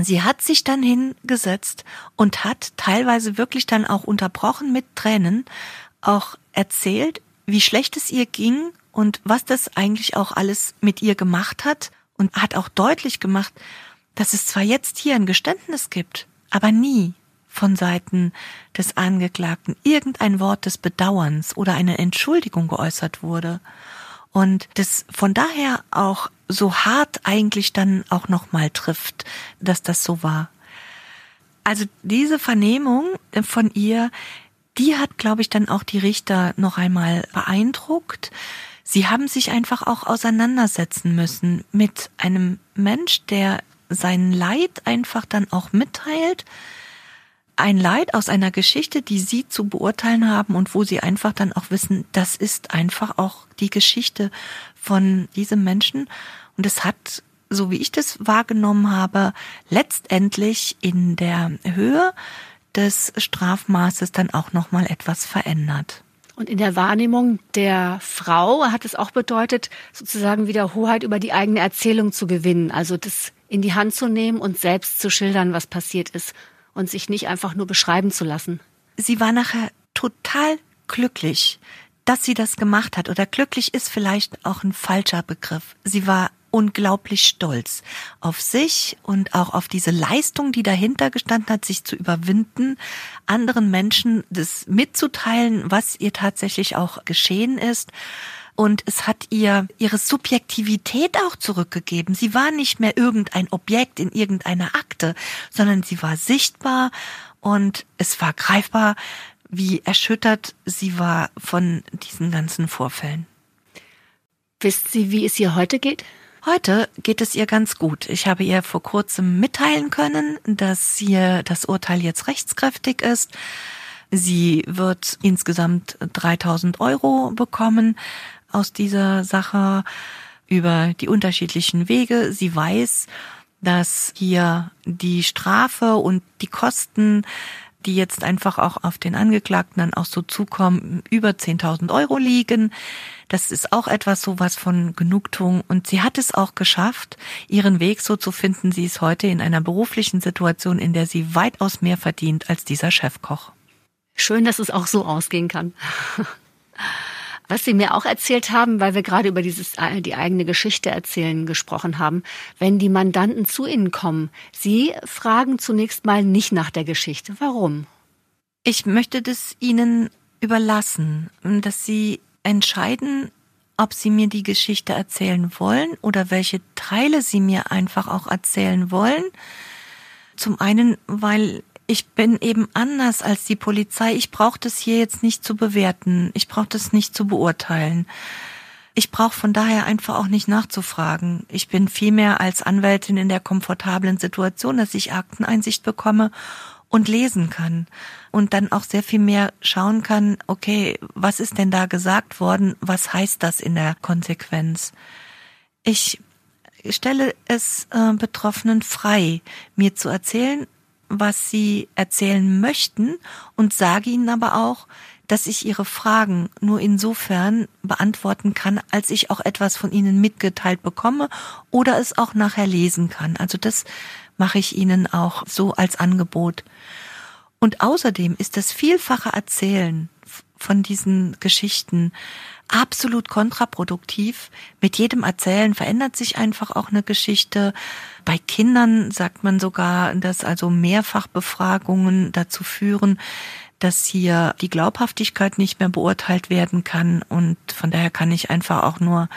D: Sie hat sich dann hingesetzt und hat teilweise wirklich dann auch unterbrochen mit Tränen auch erzählt, wie schlecht es ihr ging und was das eigentlich auch alles mit ihr gemacht hat und hat auch deutlich gemacht, dass es zwar jetzt hier ein Geständnis gibt, aber nie von Seiten des Angeklagten irgendein Wort des Bedauerns oder eine Entschuldigung geäußert wurde. Und das von daher auch so hart eigentlich dann auch nochmal trifft, dass das so war. Also diese Vernehmung von ihr, die hat, glaube ich, dann auch die Richter noch einmal beeindruckt. Sie haben sich einfach auch auseinandersetzen müssen mit einem Mensch, der sein Leid einfach dann auch mitteilt, ein Leid aus einer Geschichte, die Sie zu beurteilen haben und wo Sie einfach dann auch wissen, das ist einfach auch die Geschichte von diesem Menschen. Und es hat, so wie ich das wahrgenommen habe, letztendlich in der Höhe des Strafmaßes dann auch nochmal etwas verändert.
C: Und in der Wahrnehmung der Frau hat es auch bedeutet, sozusagen wieder Hoheit über die eigene Erzählung zu gewinnen, also das in die Hand zu nehmen und selbst zu schildern, was passiert ist und sich nicht einfach nur beschreiben zu lassen.
D: Sie war nachher total glücklich, dass sie das gemacht hat. Oder glücklich ist vielleicht auch ein falscher Begriff. Sie war unglaublich stolz auf sich und auch auf diese Leistung, die dahinter gestanden hat, sich zu überwinden, anderen Menschen das mitzuteilen, was ihr tatsächlich auch geschehen ist und es hat ihr ihre Subjektivität auch zurückgegeben. Sie war nicht mehr irgendein Objekt in irgendeiner Akte, sondern sie war sichtbar und es war greifbar, wie erschüttert sie war von diesen ganzen Vorfällen.
C: Wisst Sie, wie es ihr heute geht?
D: Heute geht es ihr ganz gut. Ich habe ihr vor kurzem mitteilen können, dass hier das Urteil jetzt rechtskräftig ist. Sie wird insgesamt 3000 Euro bekommen aus dieser Sache über die unterschiedlichen Wege. Sie weiß, dass hier die Strafe und die Kosten, die jetzt einfach auch auf den Angeklagten dann auch so zukommen, über 10.000 Euro liegen. Das ist auch etwas sowas von Genugtuung. Und sie hat es auch geschafft, ihren Weg so zu finden. Sie ist heute in einer beruflichen Situation, in der sie weitaus mehr verdient als dieser Chefkoch.
C: Schön, dass es auch so ausgehen kann. Was Sie mir auch erzählt haben, weil wir gerade über dieses äh, die eigene Geschichte erzählen gesprochen haben, wenn die Mandanten zu Ihnen kommen, Sie fragen zunächst mal nicht nach der Geschichte. Warum?
D: Ich möchte das Ihnen überlassen, dass Sie entscheiden, ob Sie mir die Geschichte erzählen wollen oder welche Teile Sie mir einfach auch erzählen wollen. Zum einen, weil ich bin eben anders als die Polizei. Ich brauche das hier jetzt nicht zu bewerten. Ich brauche das nicht zu beurteilen. Ich brauche von daher einfach auch nicht nachzufragen. Ich bin vielmehr als Anwältin in der komfortablen Situation, dass ich Akteneinsicht bekomme und lesen kann und dann auch sehr viel mehr schauen kann, okay, was ist denn da gesagt worden? Was heißt das in der Konsequenz? Ich stelle es äh, Betroffenen frei, mir zu erzählen, was sie erzählen möchten und sage ihnen aber auch, dass ich ihre Fragen nur insofern beantworten kann, als ich auch etwas von ihnen mitgeteilt bekomme oder es auch nachher lesen kann. Also das mache ich ihnen auch so als Angebot. Und außerdem ist das vielfache Erzählen von diesen Geschichten absolut kontraproduktiv. Mit jedem Erzählen verändert sich einfach auch eine Geschichte. Bei Kindern sagt man sogar, dass also Mehrfachbefragungen dazu führen, dass hier die Glaubhaftigkeit nicht mehr beurteilt werden kann und von daher kann ich einfach auch nur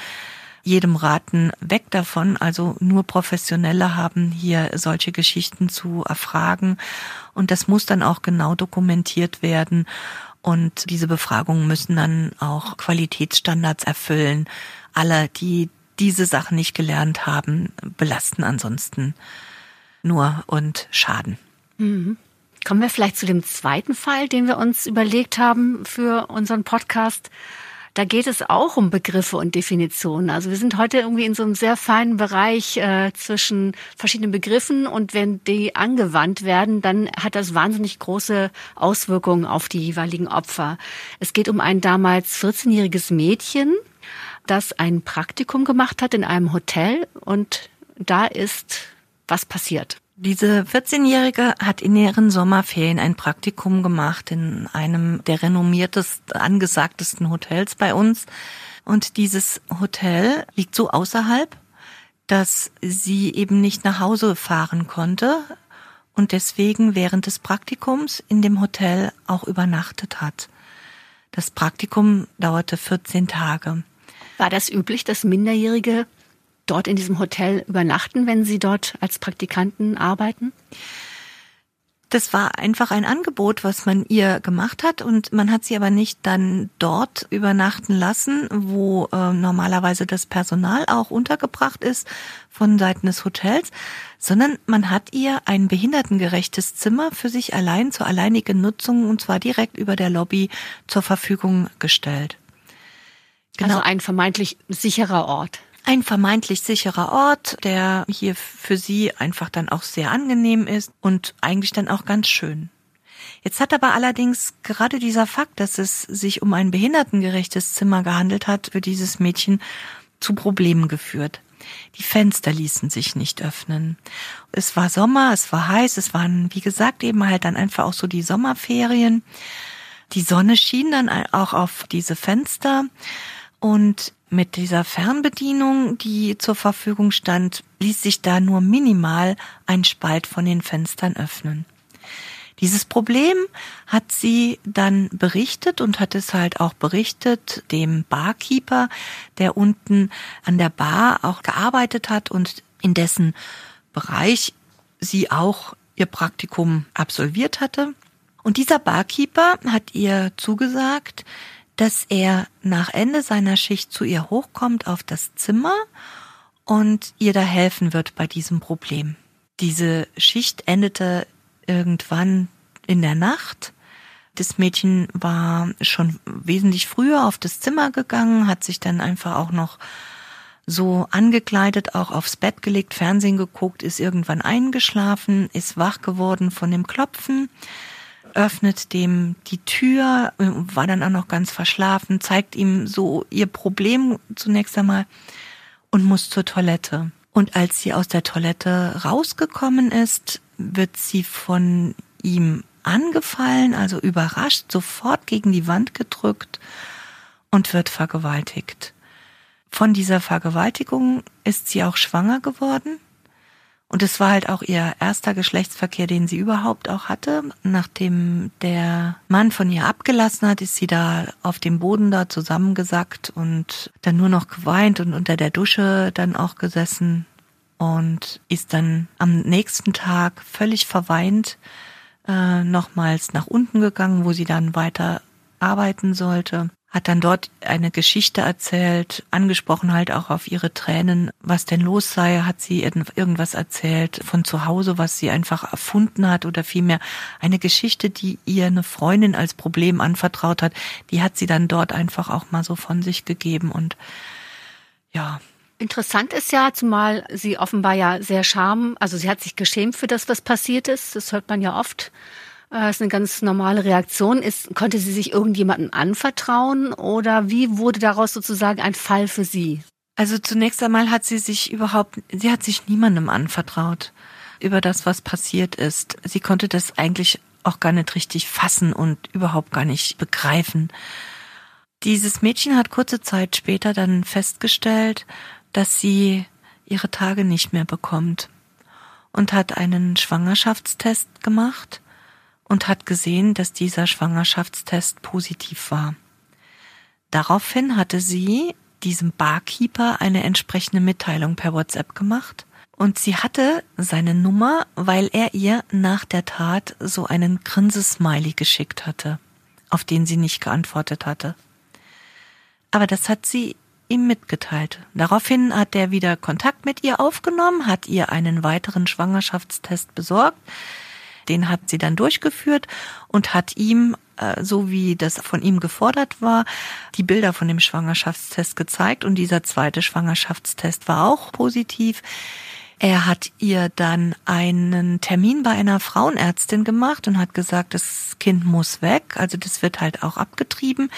D: jedem raten, weg davon. Also nur Professionelle haben hier solche Geschichten zu erfragen und das muss dann auch genau dokumentiert werden. Und diese Befragungen müssen dann auch Qualitätsstandards erfüllen. Alle, die diese Sachen nicht gelernt haben, belasten ansonsten nur und schaden.
C: Mhm. Kommen wir vielleicht zu dem zweiten Fall, den wir uns überlegt haben für unseren Podcast. Da geht es auch um Begriffe und Definitionen. Also wir sind heute irgendwie in so einem sehr feinen Bereich äh, zwischen verschiedenen Begriffen und wenn die angewandt werden, dann hat das wahnsinnig große Auswirkungen auf die jeweiligen Opfer. Es geht um ein damals 14-jähriges Mädchen, das ein Praktikum gemacht hat in einem Hotel und da ist was passiert.
D: Diese 14-Jährige hat in ihren Sommerferien ein Praktikum gemacht in einem der renommiertesten, angesagtesten Hotels bei uns. Und dieses Hotel liegt so außerhalb, dass sie eben nicht nach Hause fahren konnte und deswegen während des Praktikums in dem Hotel auch übernachtet hat. Das Praktikum dauerte 14 Tage.
C: War das üblich, dass Minderjährige dort in diesem Hotel übernachten, wenn Sie dort als Praktikanten arbeiten?
D: Das war einfach ein Angebot, was man ihr gemacht hat und man hat sie aber nicht dann dort übernachten lassen, wo äh, normalerweise das Personal auch untergebracht ist von Seiten des Hotels, sondern man hat ihr ein behindertengerechtes Zimmer für sich allein zur alleinigen Nutzung und zwar direkt über der Lobby zur Verfügung gestellt.
C: Genau. Also ein vermeintlich sicherer Ort
D: ein vermeintlich sicherer Ort, der hier für sie einfach dann auch sehr angenehm ist und eigentlich dann auch ganz schön. Jetzt hat aber allerdings gerade dieser Fakt, dass es sich um ein behindertengerechtes Zimmer gehandelt hat, für dieses Mädchen zu Problemen geführt. Die Fenster ließen sich nicht öffnen. Es war Sommer, es war heiß, es waren, wie gesagt, eben halt dann einfach auch so die Sommerferien. Die Sonne schien dann auch auf diese Fenster und mit dieser Fernbedienung, die zur Verfügung stand, ließ sich da nur minimal ein Spalt von den Fenstern öffnen. Dieses Problem hat sie dann berichtet und hat es halt auch berichtet dem Barkeeper, der unten an der Bar auch gearbeitet hat und in dessen Bereich sie auch ihr Praktikum absolviert hatte. Und dieser Barkeeper hat ihr zugesagt, dass er nach Ende seiner Schicht zu ihr hochkommt auf das Zimmer und ihr da helfen wird bei diesem Problem. Diese Schicht endete irgendwann in der Nacht. Das Mädchen war schon wesentlich früher auf das Zimmer gegangen, hat sich dann einfach auch noch so angekleidet, auch aufs Bett gelegt, Fernsehen geguckt, ist irgendwann eingeschlafen, ist wach geworden von dem Klopfen öffnet dem die Tür, war dann auch noch ganz verschlafen, zeigt ihm so ihr Problem zunächst einmal und muss zur Toilette. Und als sie aus der Toilette rausgekommen ist, wird sie von ihm angefallen, also überrascht, sofort gegen die Wand gedrückt und wird vergewaltigt. Von dieser Vergewaltigung ist sie auch schwanger geworden und es war halt auch ihr erster Geschlechtsverkehr, den sie überhaupt auch hatte. Nachdem der Mann von ihr abgelassen hat, ist sie da auf dem Boden da zusammengesackt und dann nur noch geweint und unter der Dusche dann auch gesessen und ist dann am nächsten Tag völlig verweint äh, nochmals nach unten gegangen, wo sie dann weiter arbeiten sollte hat dann dort eine Geschichte erzählt, angesprochen halt auch auf ihre Tränen, was denn los sei, hat sie irgendwas erzählt von zu Hause, was sie einfach erfunden hat oder vielmehr eine Geschichte, die ihr eine Freundin als Problem anvertraut hat, die hat sie dann dort einfach auch mal so von sich gegeben und ja.
C: Interessant ist ja, zumal sie offenbar ja sehr scham, also sie hat sich geschämt für das, was passiert ist, das hört man ja oft das äh, ist eine ganz normale Reaktion. Ist, konnte sie sich irgendjemandem anvertrauen oder wie wurde daraus sozusagen ein Fall für sie?
D: Also zunächst einmal hat sie sich überhaupt, sie hat sich niemandem anvertraut über das, was passiert ist. Sie konnte das eigentlich auch gar nicht richtig fassen und überhaupt gar nicht begreifen. Dieses Mädchen hat kurze Zeit später dann festgestellt, dass sie ihre Tage nicht mehr bekommt und hat einen Schwangerschaftstest gemacht und hat gesehen, dass dieser Schwangerschaftstest positiv war. Daraufhin hatte sie diesem Barkeeper eine entsprechende Mitteilung per WhatsApp gemacht und sie hatte seine Nummer, weil er ihr nach der Tat so einen Grinsesmiley geschickt hatte, auf den sie nicht geantwortet hatte. Aber das hat sie ihm mitgeteilt. Daraufhin hat er wieder Kontakt mit ihr aufgenommen, hat ihr einen weiteren Schwangerschaftstest besorgt. Den hat sie dann durchgeführt und hat ihm, äh, so wie das von ihm gefordert war, die Bilder von dem Schwangerschaftstest gezeigt und dieser zweite Schwangerschaftstest war auch positiv. Er hat ihr dann einen Termin bei einer Frauenärztin gemacht und hat gesagt, das Kind muss weg. Also das wird halt auch abgetrieben.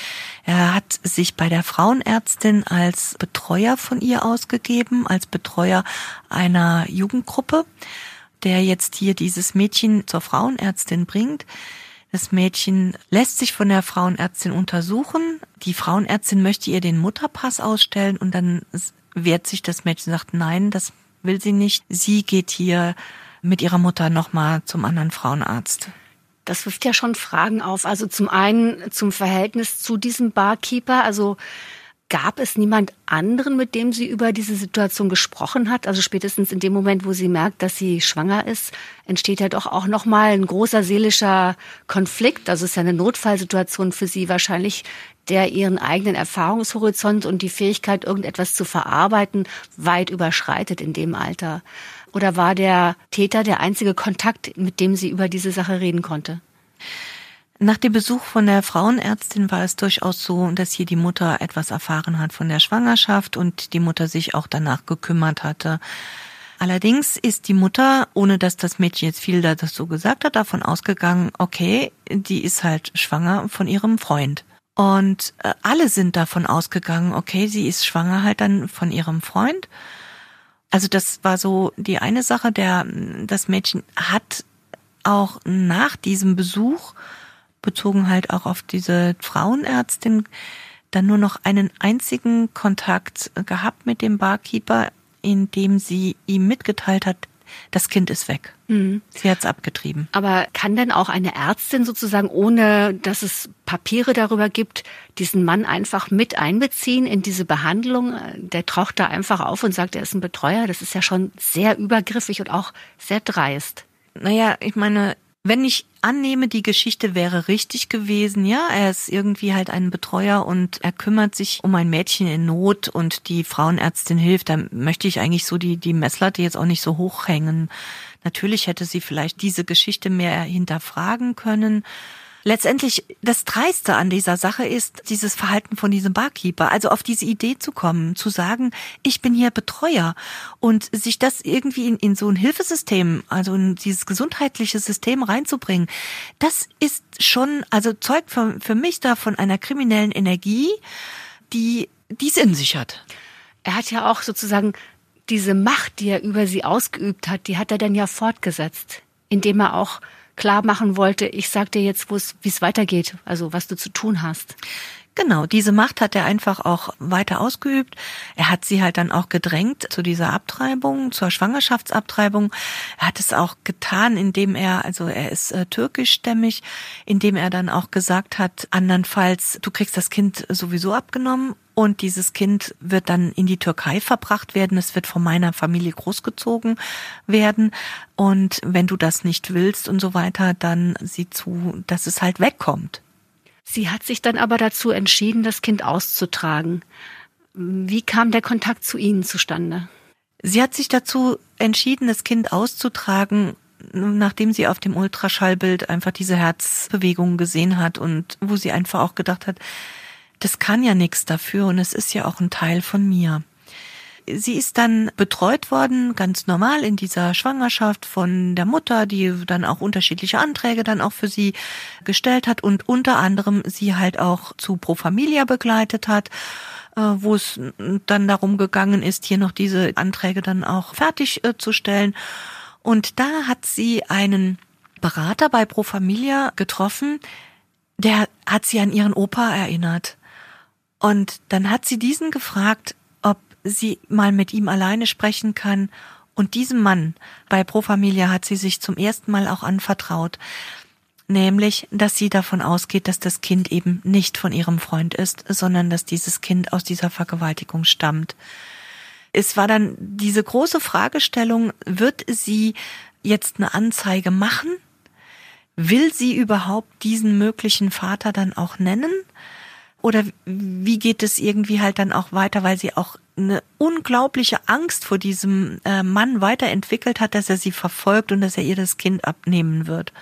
D: Er hat sich bei der Frauenärztin als Betreuer von ihr ausgegeben, als Betreuer einer Jugendgruppe, der jetzt hier dieses Mädchen zur Frauenärztin bringt. Das Mädchen lässt sich von der Frauenärztin untersuchen. Die Frauenärztin möchte ihr den Mutterpass ausstellen und dann wehrt sich das Mädchen, sagt, nein, das will sie nicht. Sie geht hier mit ihrer Mutter nochmal zum anderen Frauenarzt.
C: Das wirft ja schon Fragen auf. Also zum einen zum Verhältnis zu diesem Barkeeper. Also gab es niemand anderen, mit dem sie über diese Situation gesprochen hat? Also spätestens in dem Moment, wo sie merkt, dass sie schwanger ist, entsteht ja doch auch nochmal ein großer seelischer Konflikt. Also ist ja eine Notfallsituation für sie wahrscheinlich, der ihren eigenen Erfahrungshorizont und die Fähigkeit, irgendetwas zu verarbeiten, weit überschreitet in dem Alter? Oder war der Täter der einzige Kontakt, mit dem sie über diese Sache reden konnte?
D: Nach dem Besuch von der Frauenärztin war es durchaus so, dass hier die Mutter etwas erfahren hat von der Schwangerschaft und die Mutter sich auch danach gekümmert hatte. Allerdings ist die Mutter, ohne dass das Mädchen jetzt viel dazu gesagt hat, davon ausgegangen, okay, die ist halt schwanger von ihrem Freund. Und äh, alle sind davon ausgegangen, okay, sie ist schwanger halt dann von ihrem Freund. Also das war so die eine Sache, der das Mädchen hat auch nach diesem Besuch bezogen halt auch auf diese Frauenärztin dann nur noch einen einzigen Kontakt gehabt mit dem Barkeeper, in dem sie ihm mitgeteilt hat, das Kind ist weg. Mhm. Sie hat's abgetrieben.
C: Aber kann denn auch eine Ärztin sozusagen, ohne dass es Papiere darüber gibt, diesen Mann einfach mit einbeziehen in diese Behandlung? Der taucht da einfach auf und sagt, er ist ein Betreuer. Das ist ja schon sehr übergriffig und auch sehr dreist.
D: Naja, ich meine, wenn ich annehme, die Geschichte wäre richtig gewesen, ja, er ist irgendwie halt ein Betreuer und er kümmert sich um ein Mädchen in Not und die Frauenärztin hilft, dann möchte ich eigentlich so die, die Messlatte jetzt auch nicht so hochhängen. Natürlich hätte sie vielleicht diese Geschichte mehr hinterfragen können letztendlich das Dreiste an dieser Sache ist dieses Verhalten von diesem Barkeeper. Also auf diese Idee zu kommen, zu sagen, ich bin hier Betreuer und sich das irgendwie in, in so ein Hilfesystem, also in dieses gesundheitliche System reinzubringen, das ist schon, also zeugt für, für mich da von einer kriminellen Energie, die dies in sich hat.
C: Er hat ja auch sozusagen diese Macht, die er über sie ausgeübt hat, die hat er dann ja fortgesetzt, indem er auch klar machen wollte, ich sag dir jetzt, wie es weitergeht, also was du zu tun hast.
D: Genau, diese Macht hat er einfach auch weiter ausgeübt. Er hat sie halt dann auch gedrängt zu dieser Abtreibung, zur Schwangerschaftsabtreibung. Er hat es auch getan, indem er, also er ist äh, türkischstämmig, indem er dann auch gesagt hat, andernfalls, du kriegst das Kind sowieso abgenommen und dieses Kind wird dann in die Türkei verbracht werden. Es wird von meiner Familie großgezogen werden. Und wenn du das nicht willst und so weiter, dann sieh zu, dass es halt wegkommt.
C: Sie hat sich dann aber dazu entschieden, das Kind auszutragen. Wie kam der Kontakt zu Ihnen zustande?
D: Sie hat sich dazu entschieden, das Kind auszutragen, nachdem sie auf dem Ultraschallbild einfach diese Herzbewegung gesehen hat und wo sie einfach auch gedacht hat, das kann ja nichts dafür und es ist ja auch ein Teil von mir. Sie ist dann betreut worden, ganz normal in dieser Schwangerschaft von der Mutter, die dann auch unterschiedliche Anträge dann auch für sie gestellt hat und unter anderem sie halt auch zu Pro Familia begleitet hat äh, wo es dann darum gegangen ist, hier noch diese Anträge dann auch fertigzustellen. Äh, und da hat sie einen Berater bei Pro Familia getroffen, der hat sie an ihren Opa erinnert. Und dann hat sie diesen gefragt, sie mal mit ihm alleine sprechen kann. Und diesem Mann bei Pro Familia hat sie sich zum ersten Mal auch anvertraut. nämlich, dass sie davon ausgeht, dass das Kind eben nicht von ihrem Freund ist, sondern dass dieses Kind aus dieser Vergewaltigung stammt. Es war dann diese große Fragestellung, wird sie jetzt eine Anzeige machen? Will sie überhaupt diesen möglichen Vater dann auch nennen? Oder wie geht es irgendwie halt dann auch weiter, weil sie auch eine unglaubliche Angst vor diesem äh, Mann weiterentwickelt hat, dass er sie verfolgt und dass er ihr das Kind abnehmen wird.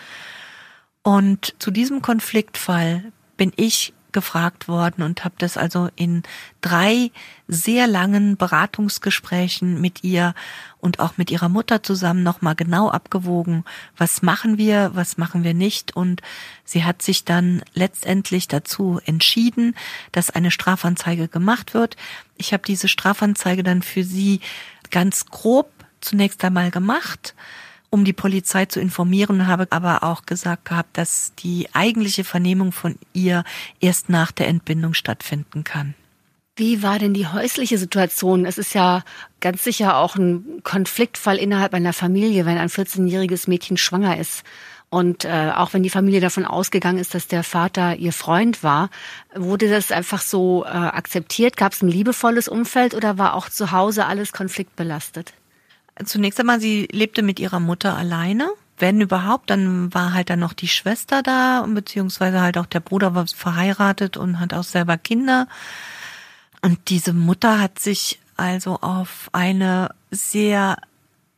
D: Und zu diesem Konfliktfall bin ich gefragt worden und habe das also in drei sehr langen Beratungsgesprächen mit ihr und auch mit ihrer Mutter zusammen nochmal genau abgewogen, was machen wir, was machen wir nicht. Und sie hat sich dann letztendlich dazu entschieden, dass eine Strafanzeige gemacht wird. Ich habe diese Strafanzeige dann für sie ganz grob zunächst einmal gemacht um die Polizei zu informieren, habe aber auch gesagt gehabt, dass die eigentliche Vernehmung von ihr erst nach der Entbindung stattfinden kann.
C: Wie war denn die häusliche Situation? Es ist ja ganz sicher auch ein Konfliktfall innerhalb einer Familie, wenn ein 14-jähriges Mädchen schwanger ist. Und äh, auch wenn die Familie davon ausgegangen ist, dass der Vater ihr Freund war, wurde das einfach so äh, akzeptiert? Gab es ein liebevolles Umfeld oder war auch zu Hause alles konfliktbelastet?
D: Zunächst einmal, sie lebte mit ihrer Mutter alleine. Wenn überhaupt, dann war halt dann noch die Schwester da, beziehungsweise halt auch der Bruder war verheiratet und hat auch selber Kinder. Und diese Mutter hat sich also auf eine sehr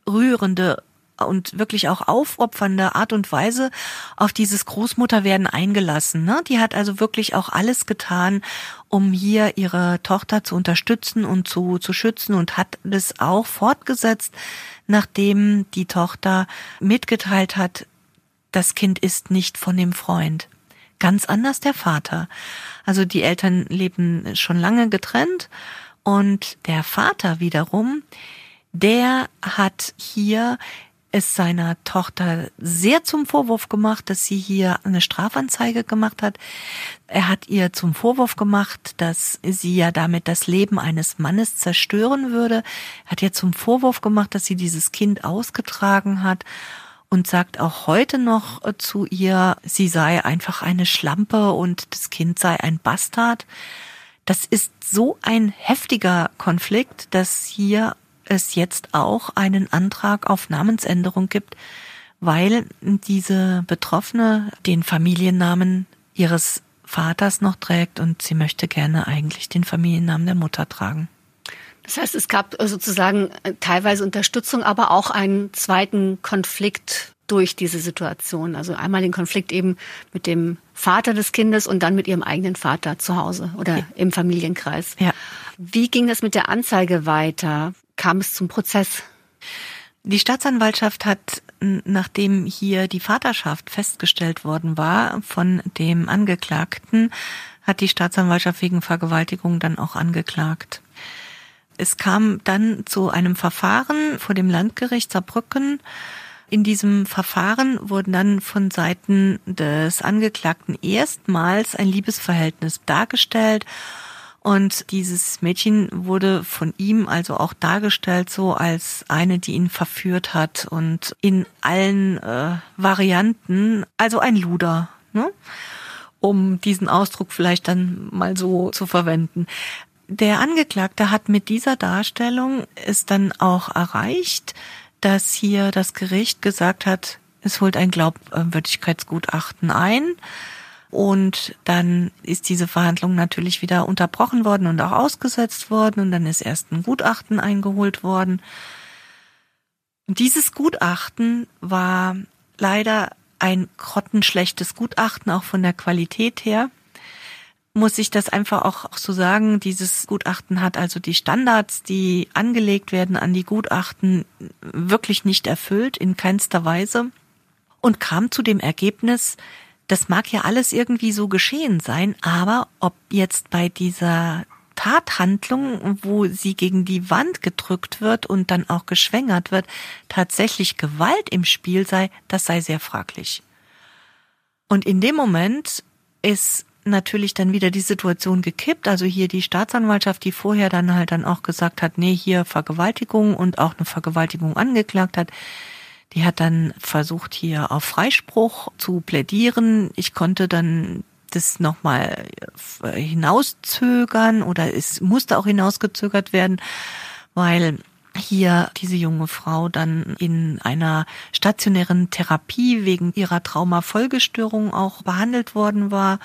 D: rührende und wirklich auch aufopfernde Art und Weise auf dieses Großmutterwerden eingelassen. Ne? Die hat also wirklich auch alles getan, um hier ihre Tochter zu unterstützen und zu, zu schützen und hat das auch fortgesetzt, nachdem die Tochter mitgeteilt hat, das Kind ist nicht von dem Freund. Ganz anders der Vater. Also die Eltern leben schon lange getrennt und der Vater wiederum, der hat hier es seiner Tochter sehr zum Vorwurf gemacht, dass sie hier eine Strafanzeige gemacht hat. Er hat ihr zum Vorwurf gemacht, dass sie ja damit das Leben eines Mannes zerstören würde. Er hat ihr zum Vorwurf gemacht, dass sie dieses Kind ausgetragen hat und sagt auch heute noch zu ihr, sie sei einfach eine Schlampe und das Kind sei ein Bastard. Das ist so ein heftiger Konflikt, dass hier es jetzt auch einen Antrag auf Namensänderung gibt, weil diese Betroffene den Familiennamen ihres Vaters noch trägt und sie möchte gerne eigentlich den Familiennamen der Mutter tragen.
C: Das heißt, es gab sozusagen teilweise Unterstützung, aber auch einen zweiten Konflikt durch diese Situation. Also einmal den Konflikt eben mit dem Vater des Kindes und dann mit ihrem eigenen Vater zu Hause oder ja. im Familienkreis. Ja. Wie ging das mit der Anzeige weiter? Kam es zum Prozess?
D: Die Staatsanwaltschaft hat, nachdem hier die Vaterschaft festgestellt worden war von dem Angeklagten, hat die Staatsanwaltschaft wegen Vergewaltigung dann auch angeklagt. Es kam dann zu einem Verfahren vor dem Landgericht Saarbrücken. In diesem Verfahren wurden dann von Seiten des Angeklagten erstmals ein Liebesverhältnis dargestellt und dieses Mädchen wurde von ihm also auch dargestellt so als eine, die ihn verführt hat und in allen äh, Varianten, also ein Luder, ne? um diesen Ausdruck vielleicht dann mal so zu verwenden. Der Angeklagte hat mit dieser Darstellung es dann auch erreicht, dass hier das Gericht gesagt hat, es holt ein Glaubwürdigkeitsgutachten ein und dann ist diese Verhandlung natürlich wieder unterbrochen worden und auch ausgesetzt worden. Und dann ist erst ein Gutachten eingeholt worden. Dieses Gutachten war leider ein grottenschlechtes Gutachten, auch von der Qualität her. Muss ich das einfach auch so sagen, dieses Gutachten hat also die Standards, die angelegt werden an die Gutachten, wirklich nicht erfüllt, in keinster Weise. Und kam zu dem Ergebnis, das mag ja alles irgendwie so geschehen sein, aber ob jetzt bei dieser Tathandlung, wo sie gegen die Wand gedrückt wird und dann auch geschwängert wird, tatsächlich Gewalt im Spiel sei, das sei sehr fraglich. Und in dem Moment ist natürlich dann wieder die Situation gekippt. Also hier die Staatsanwaltschaft, die vorher dann halt dann auch gesagt hat, nee, hier Vergewaltigung und auch eine Vergewaltigung angeklagt hat, Die hat dann versucht, hier auf Freispruch zu plädieren. Ich konnte dann das nochmal hinauszögern oder es musste auch hinausgezögert werden, weil hier diese junge Frau dann in einer stationären Therapie wegen ihrer Traumafolgestörung auch behandelt worden war.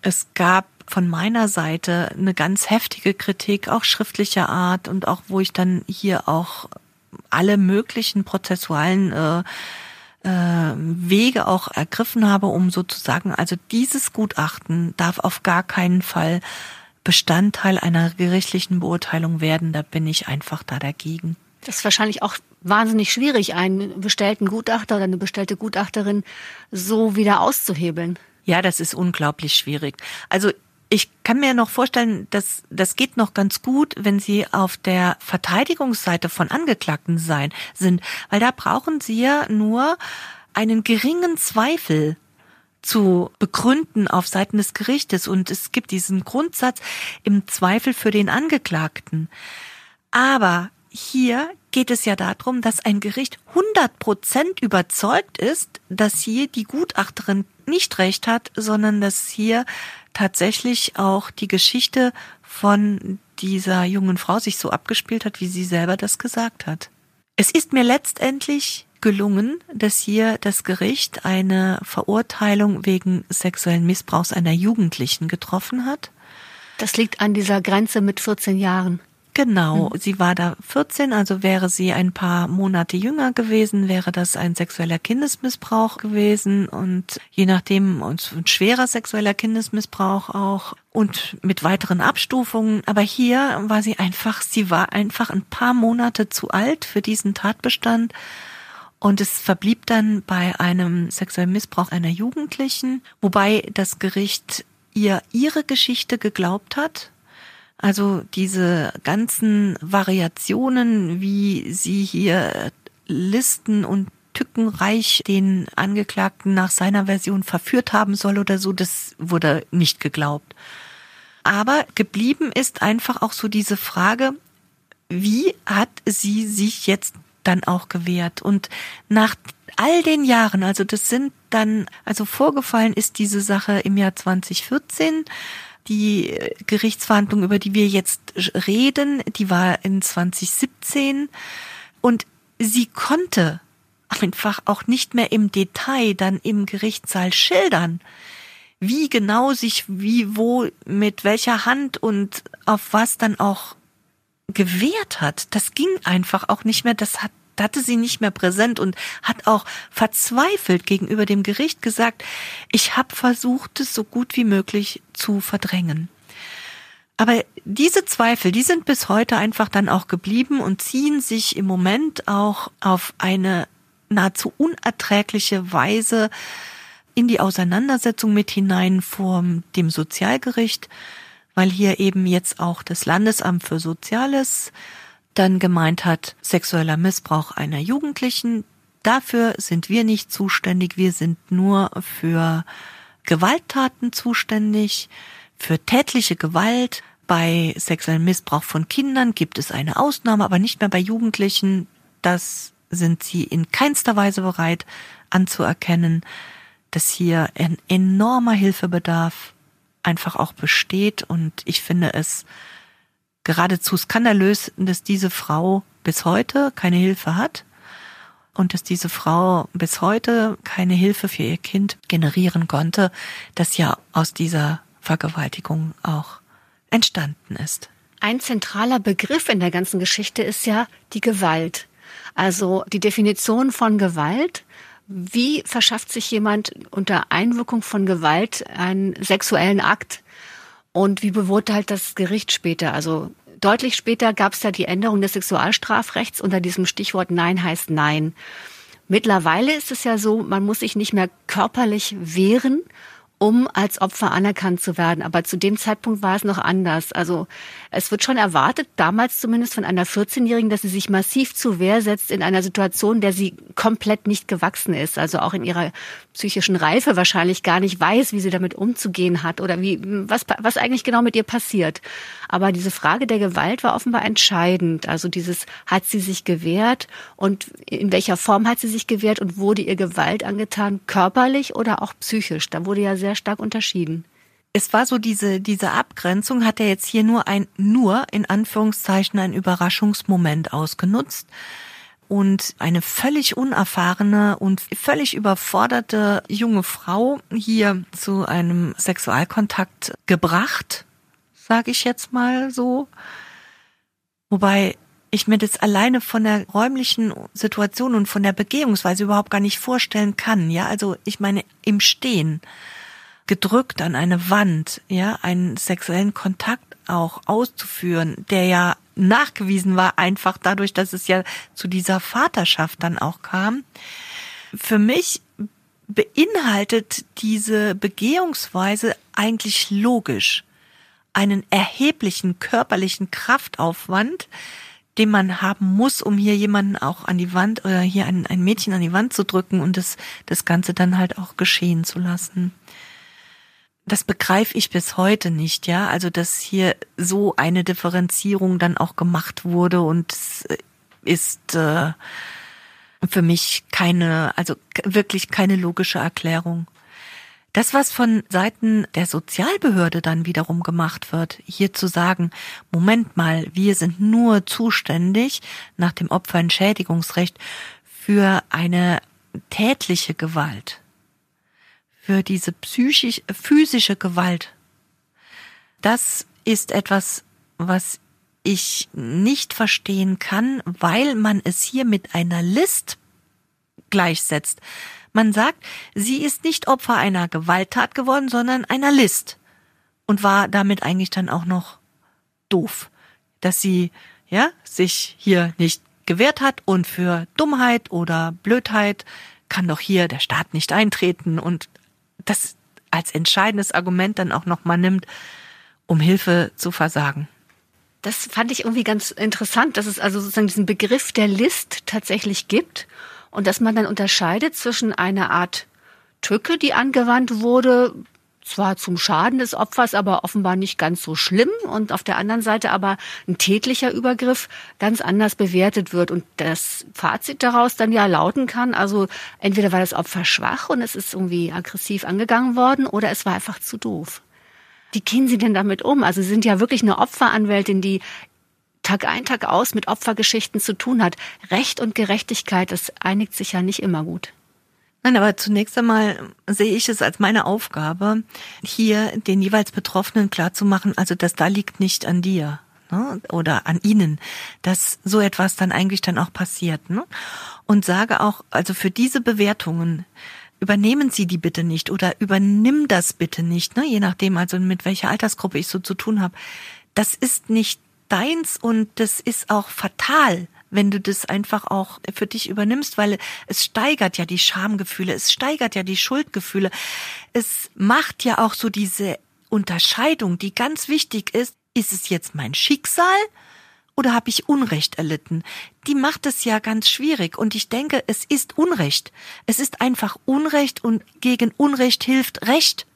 D: Es gab von meiner Seite eine ganz heftige Kritik, auch schriftlicher Art und auch wo ich dann hier auch alle möglichen prozessualen äh, äh, Wege auch ergriffen habe, um sozusagen, also dieses Gutachten darf auf gar keinen Fall Bestandteil einer gerichtlichen Beurteilung werden. Da bin ich einfach da dagegen.
C: Das ist wahrscheinlich auch wahnsinnig schwierig, einen bestellten Gutachter oder eine bestellte Gutachterin so wieder auszuhebeln.
D: Ja, das ist unglaublich schwierig. Also ich kann mir noch vorstellen, dass das geht noch ganz gut, wenn Sie auf der Verteidigungsseite von Angeklagten sein sind, weil da brauchen Sie ja nur einen geringen Zweifel zu begründen auf Seiten des Gerichtes und es gibt diesen Grundsatz im Zweifel für den Angeklagten. Aber hier geht es ja darum, dass ein Gericht 100 Prozent überzeugt ist, dass hier die Gutachterin nicht recht hat, sondern dass hier tatsächlich auch die Geschichte von dieser jungen Frau sich so abgespielt hat, wie sie selber das gesagt hat. Es ist mir letztendlich gelungen, dass hier das Gericht eine Verurteilung wegen sexuellen Missbrauchs einer Jugendlichen getroffen hat.
C: Das liegt an dieser Grenze mit 14 Jahren.
D: Genau, mhm. sie war da 14, also wäre sie ein paar Monate jünger gewesen, wäre das ein sexueller Kindesmissbrauch gewesen und je nachdem ein schwerer sexueller Kindesmissbrauch auch und mit weiteren Abstufungen. Aber hier war sie einfach, sie war einfach ein paar Monate zu alt für diesen Tatbestand und es verblieb dann bei einem sexuellen Missbrauch einer Jugendlichen, wobei das Gericht ihr ihre Geschichte geglaubt hat. Also diese ganzen Variationen, wie sie hier Listen und tückenreich den Angeklagten nach seiner Version verführt haben soll oder so, das wurde nicht geglaubt. Aber geblieben ist einfach auch so diese Frage, wie hat sie sich jetzt dann auch gewährt. Und nach all den Jahren, also das sind dann, also vorgefallen ist diese Sache im Jahr 2014. Die Gerichtsverhandlung, über die wir jetzt reden, die war in 2017. Und sie konnte einfach auch nicht mehr im Detail dann im Gerichtssaal schildern, wie genau sich wie wo mit welcher Hand und auf was dann auch gewehrt hat, das ging einfach auch nicht mehr, das hat hatte sie nicht mehr präsent und hat auch verzweifelt gegenüber dem Gericht gesagt, ich habe versucht, es so gut wie möglich zu verdrängen. Aber diese Zweifel, die sind bis heute einfach dann auch geblieben und ziehen sich im Moment auch auf eine nahezu unerträgliche Weise in die Auseinandersetzung mit hinein vor dem Sozialgericht, weil hier eben jetzt auch das Landesamt für Soziales dann gemeint hat, sexueller Missbrauch einer Jugendlichen. Dafür sind wir nicht zuständig. Wir sind nur für Gewalttaten zuständig, für tätliche Gewalt. Bei sexuellem Missbrauch von Kindern gibt es eine Ausnahme, aber nicht mehr bei Jugendlichen. Das sind sie in keinster Weise bereit anzuerkennen, dass hier ein enormer Hilfebedarf einfach auch besteht und ich finde es geradezu skandalös, dass diese Frau bis heute keine Hilfe hat und dass diese Frau bis heute keine Hilfe für ihr Kind generieren konnte, das ja aus dieser Vergewaltigung auch entstanden ist.
C: Ein zentraler Begriff in der ganzen Geschichte ist ja die Gewalt. Also die Definition von Gewalt wie verschafft sich jemand unter Einwirkung von Gewalt einen sexuellen Akt? Und wie beurteilt das Gericht später? Also deutlich später gab es ja die Änderung des Sexualstrafrechts unter diesem Stichwort Nein heißt Nein. Mittlerweile ist es ja so, man muss sich nicht mehr körperlich wehren, um als Opfer anerkannt zu werden. Aber zu dem Zeitpunkt war es noch anders. Also es wird schon erwartet, damals zumindest von einer 14-Jährigen, dass sie sich massiv zu Wehr setzt in einer Situation, der sie komplett nicht gewachsen ist. Also auch in ihrer psychischen Reife wahrscheinlich gar nicht weiß, wie sie damit umzugehen hat oder wie, was, was eigentlich genau mit ihr passiert. Aber diese Frage der Gewalt war offenbar entscheidend. Also dieses, hat sie sich gewehrt und in welcher Form hat sie sich gewehrt und wurde ihr Gewalt angetan, körperlich oder auch psychisch? Da wurde ja sehr stark unterschieden
D: es war so diese, diese Abgrenzung, hat er jetzt hier nur ein, nur in Anführungszeichen ein Überraschungsmoment ausgenutzt und eine völlig unerfahrene und völlig überforderte junge Frau hier zu einem Sexualkontakt gebracht, sage ich jetzt mal so. Wobei ich mir das alleine von der räumlichen Situation und von der Begehungsweise überhaupt gar nicht vorstellen kann. Ja, also ich meine im Stehen gedrückt an eine Wand, ja, einen sexuellen Kontakt auch auszuführen, der ja nachgewiesen war, einfach dadurch, dass es ja zu dieser Vaterschaft dann auch kam. Für mich beinhaltet diese Begehungsweise eigentlich logisch einen erheblichen körperlichen Kraftaufwand, den man haben muss, um hier jemanden auch an die Wand oder hier ein, ein Mädchen an die Wand zu drücken und das, das Ganze dann halt auch geschehen zu lassen das begreife ich bis heute nicht, ja. Also, dass hier so eine Differenzierung dann auch gemacht wurde und ist äh, für mich keine, also wirklich keine logische Erklärung. Das, was von Seiten der Sozialbehörde dann wiederum gemacht wird, hier zu sagen, Moment mal, wir sind nur zuständig nach dem Opferentschädigungsrecht für eine tätliche Gewalt für diese psychisch, physische Gewalt. Das ist etwas, was ich nicht verstehen kann, weil man es hier mit einer List gleichsetzt. Man sagt, sie ist nicht Opfer einer Gewalttat geworden, sondern einer List. Und war damit eigentlich dann auch noch doof, dass sie, ja, sich hier nicht gewehrt hat und für Dummheit oder Blödheit kann doch hier der Staat nicht eintreten und das als entscheidendes Argument dann auch nochmal nimmt, um Hilfe zu versagen.
C: Das fand ich irgendwie ganz interessant, dass es also sozusagen diesen Begriff der List tatsächlich gibt und dass man dann unterscheidet zwischen einer Art Tücke, die angewandt wurde, zwar zum Schaden des Opfers, aber offenbar nicht ganz so schlimm und auf der anderen Seite aber ein tätlicher Übergriff ganz anders bewertet wird und das Fazit daraus dann ja lauten kann, also entweder war das Opfer schwach und es ist irgendwie aggressiv angegangen worden oder es war einfach zu doof. Wie gehen Sie denn damit um? Also Sie sind ja wirklich eine Opferanwältin, die Tag ein, Tag aus mit Opfergeschichten zu tun hat. Recht und Gerechtigkeit, das einigt sich ja nicht immer gut.
D: Nein, aber zunächst einmal sehe ich es als meine Aufgabe, hier den jeweils Betroffenen klarzumachen, also dass da liegt nicht an dir ne, oder an ihnen, dass so etwas dann eigentlich dann auch passiert. Ne? Und sage auch, also für diese Bewertungen, übernehmen Sie die bitte nicht oder übernimm das bitte nicht, ne? je nachdem, also mit welcher Altersgruppe ich so zu tun habe. Das ist nicht deins und das ist auch fatal wenn du das einfach auch für dich übernimmst, weil es steigert ja die Schamgefühle, es steigert ja die Schuldgefühle. Es macht ja auch so diese Unterscheidung, die ganz wichtig ist, ist es jetzt mein Schicksal oder habe ich Unrecht erlitten? Die macht es ja ganz schwierig und ich denke, es ist Unrecht. Es ist einfach Unrecht und gegen Unrecht hilft Recht.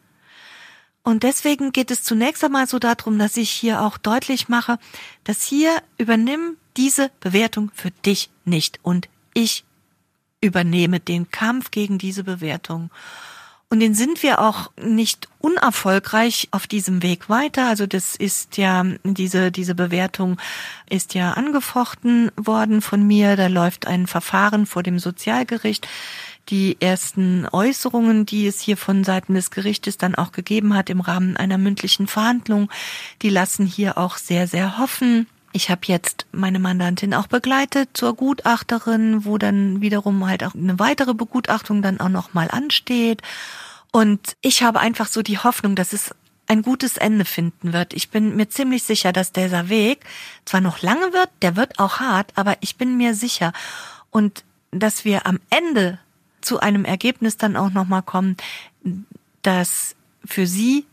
D: Und deswegen geht es zunächst einmal so darum, dass ich hier auch deutlich mache, dass hier übernimm diese Bewertung für dich nicht und ich übernehme den Kampf gegen diese Bewertung. Und den sind wir auch nicht unerfolgreich auf diesem Weg weiter. Also das ist ja, diese, diese Bewertung ist ja angefochten worden von mir. Da läuft ein Verfahren vor dem Sozialgericht. Die ersten Äußerungen, die es hier von Seiten des Gerichtes dann auch gegeben hat im Rahmen einer mündlichen Verhandlung, die lassen hier auch sehr, sehr hoffen. Ich habe jetzt meine Mandantin auch begleitet zur Gutachterin, wo dann wiederum halt auch eine weitere Begutachtung dann auch noch mal ansteht. Und ich habe einfach so die Hoffnung, dass es ein gutes Ende finden wird. Ich bin mir ziemlich sicher, dass dieser Weg zwar noch lange wird, der wird auch hart, aber ich bin mir sicher und dass wir am Ende zu einem Ergebnis dann auch noch mal kommen, das für sie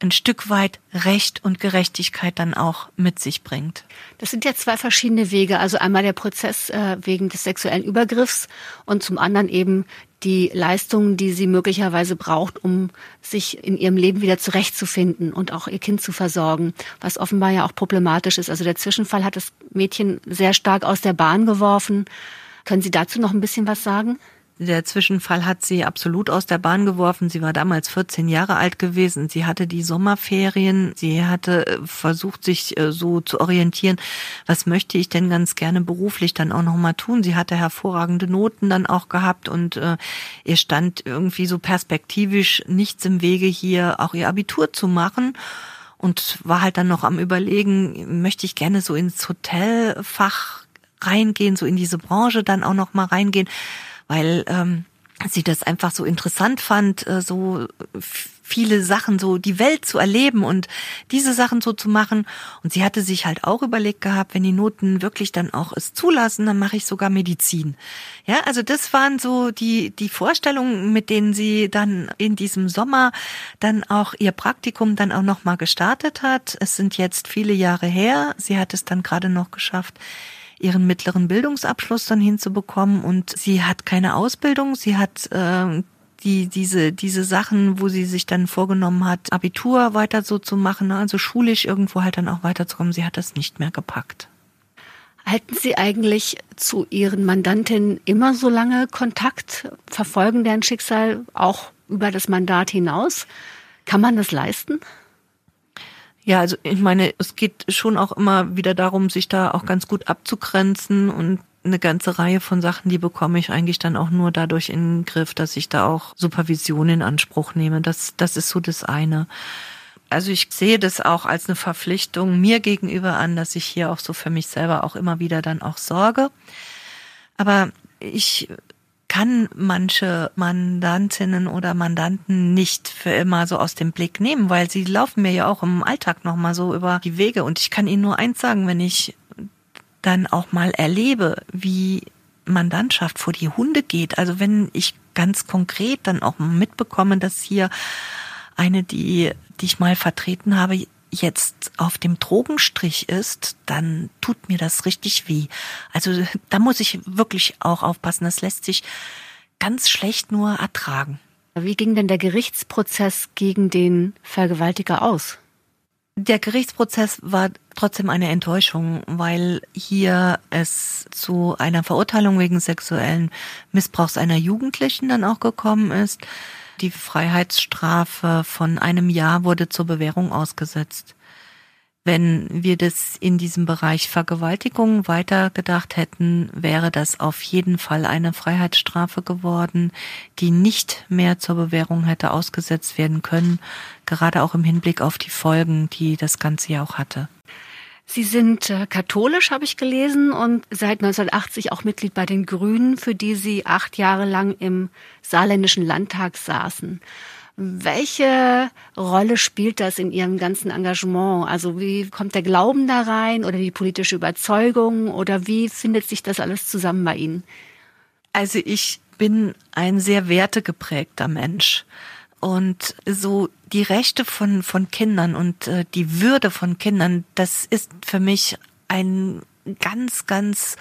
D: ein Stück weit Recht und Gerechtigkeit dann auch mit sich bringt.
C: Das sind ja zwei verschiedene Wege. Also einmal der Prozess äh, wegen des sexuellen Übergriffs und zum anderen eben die Leistungen, die sie möglicherweise braucht, um sich in ihrem Leben wieder zurechtzufinden und auch ihr Kind zu versorgen, was offenbar ja auch problematisch ist. Also der Zwischenfall hat das Mädchen sehr stark aus der Bahn geworfen. Können Sie dazu noch ein bisschen was sagen?
D: Der Zwischenfall hat sie absolut aus der Bahn geworfen. Sie war damals 14 Jahre alt gewesen. Sie hatte die Sommerferien. Sie hatte äh, versucht, sich äh, so zu orientieren. Was möchte ich denn ganz gerne beruflich dann auch noch mal tun? Sie hatte hervorragende Noten dann auch gehabt und äh, ihr stand irgendwie so perspektivisch nichts im Wege, hier auch ihr Abitur zu machen und war halt dann noch am überlegen, möchte ich gerne so ins Hotelfach reingehen, so in diese Branche dann auch noch mal reingehen weil ähm, sie das einfach so interessant fand, äh, so viele Sachen, so die Welt zu erleben und diese Sachen so zu machen. Und sie hatte sich halt auch überlegt gehabt, wenn die Noten wirklich dann auch es zulassen, dann mache ich sogar Medizin. Ja, also das waren so die, die Vorstellungen, mit denen sie dann in diesem Sommer dann auch ihr Praktikum dann auch nochmal gestartet hat. Es sind jetzt viele Jahre her. Sie hat es dann gerade noch geschafft, ihren mittleren Bildungsabschluss dann hinzubekommen und sie hat keine Ausbildung, sie hat äh, die, diese, diese Sachen, wo sie sich dann vorgenommen hat, Abitur weiter so zu machen, ne, also schulisch irgendwo halt dann auch weiterzukommen, sie hat das nicht mehr gepackt.
C: Halten Sie eigentlich zu Ihren Mandantinnen immer so lange Kontakt, verfolgen deren Schicksal auch über das Mandat hinaus? Kann man das leisten?
D: Ja, also ich meine, es geht schon auch immer wieder darum, sich da auch ganz gut abzugrenzen und eine ganze Reihe von Sachen, die bekomme ich eigentlich dann auch nur dadurch in den Griff, dass ich da auch Supervision in Anspruch nehme. Das, das ist so das eine. Also ich sehe das auch als eine Verpflichtung mir gegenüber an, dass ich hier auch so für mich selber auch immer wieder dann auch sorge. Aber ich kann manche Mandantinnen oder Mandanten nicht für immer so aus dem Blick nehmen, weil sie laufen mir ja auch im Alltag noch mal so über die Wege. Und ich kann ihnen nur eins sagen, wenn ich dann auch mal erlebe, wie Mandantschaft vor die Hunde geht, also wenn ich ganz konkret dann auch mitbekomme, dass hier eine, die, die ich mal vertreten habe, jetzt auf dem Drogenstrich ist, dann tut mir das richtig weh. Also da muss ich wirklich auch aufpassen. Das lässt sich ganz schlecht nur ertragen.
C: Wie ging denn der Gerichtsprozess gegen den Vergewaltiger aus?
D: Der Gerichtsprozess war trotzdem eine Enttäuschung, weil hier es zu einer Verurteilung wegen sexuellen Missbrauchs einer Jugendlichen dann auch gekommen ist. Die Freiheitsstrafe von einem Jahr wurde zur Bewährung ausgesetzt. Wenn wir das in diesem Bereich Vergewaltigung weitergedacht hätten, wäre das auf jeden Fall eine Freiheitsstrafe geworden, die nicht mehr zur Bewährung hätte ausgesetzt werden können, gerade auch im Hinblick auf die Folgen, die das Ganze ja auch hatte.
C: Sie sind äh, katholisch, habe ich gelesen, und seit 1980 auch Mitglied bei den Grünen, für die Sie acht Jahre lang im saarländischen Landtag saßen. Welche Rolle spielt das in Ihrem ganzen Engagement? Also wie kommt der Glauben da rein oder die politische Überzeugung oder wie findet sich das alles zusammen bei Ihnen?
D: Also ich bin ein sehr wertegeprägter Mensch. Und so die Rechte von, von Kindern und äh, die Würde von Kindern, das ist für mich ein ganz, ganz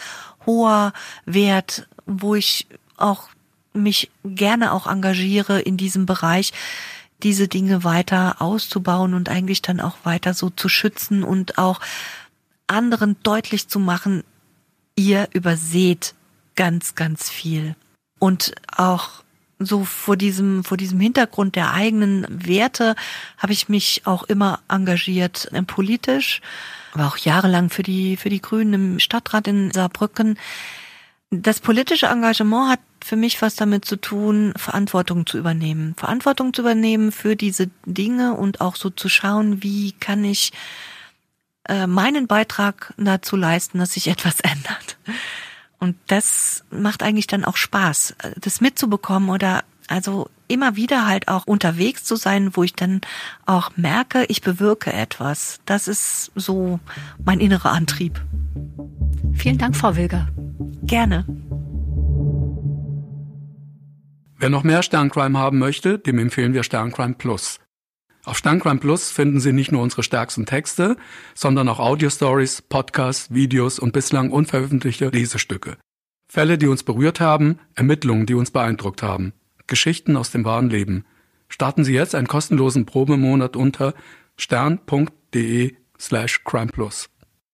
D: hoher Wert, wo ich auch mich gerne auch engagiere in diesem Bereich, diese Dinge weiter auszubauen und eigentlich dann auch weiter so zu schützen und auch anderen deutlich zu machen, ihr überseht ganz, ganz viel. Und auch so vor diesem, vor diesem Hintergrund der eigenen Werte habe ich mich auch immer engagiert äh, politisch, war auch jahrelang für die, für die Grünen im Stadtrat in Saarbrücken. Das politische Engagement hat für mich was damit zu tun, Verantwortung zu übernehmen. Verantwortung zu übernehmen für diese Dinge und auch so zu schauen, wie kann ich äh, meinen Beitrag dazu leisten, dass sich etwas (laughs) ändert. Und das macht eigentlich dann auch Spaß, das mitzubekommen oder also immer wieder halt auch unterwegs zu sein, wo ich dann auch merke, ich bewirke etwas. Das ist so mein innerer Antrieb.
C: Vielen Dank, Frau Wilger.
D: Gerne.
B: Wer noch mehr Sterncrime haben möchte, dem empfehlen wir Sterncrime Plus. Auf Sterncrime Plus finden Sie nicht nur unsere stärksten Texte, sondern auch Audio-Stories, Podcasts, Videos und bislang unveröffentlichte Lesestücke. Fälle, die uns berührt haben, Ermittlungen, die uns beeindruckt haben, Geschichten aus dem wahren Leben. Starten Sie jetzt einen kostenlosen Probemonat unter stern.de slash crimeplus.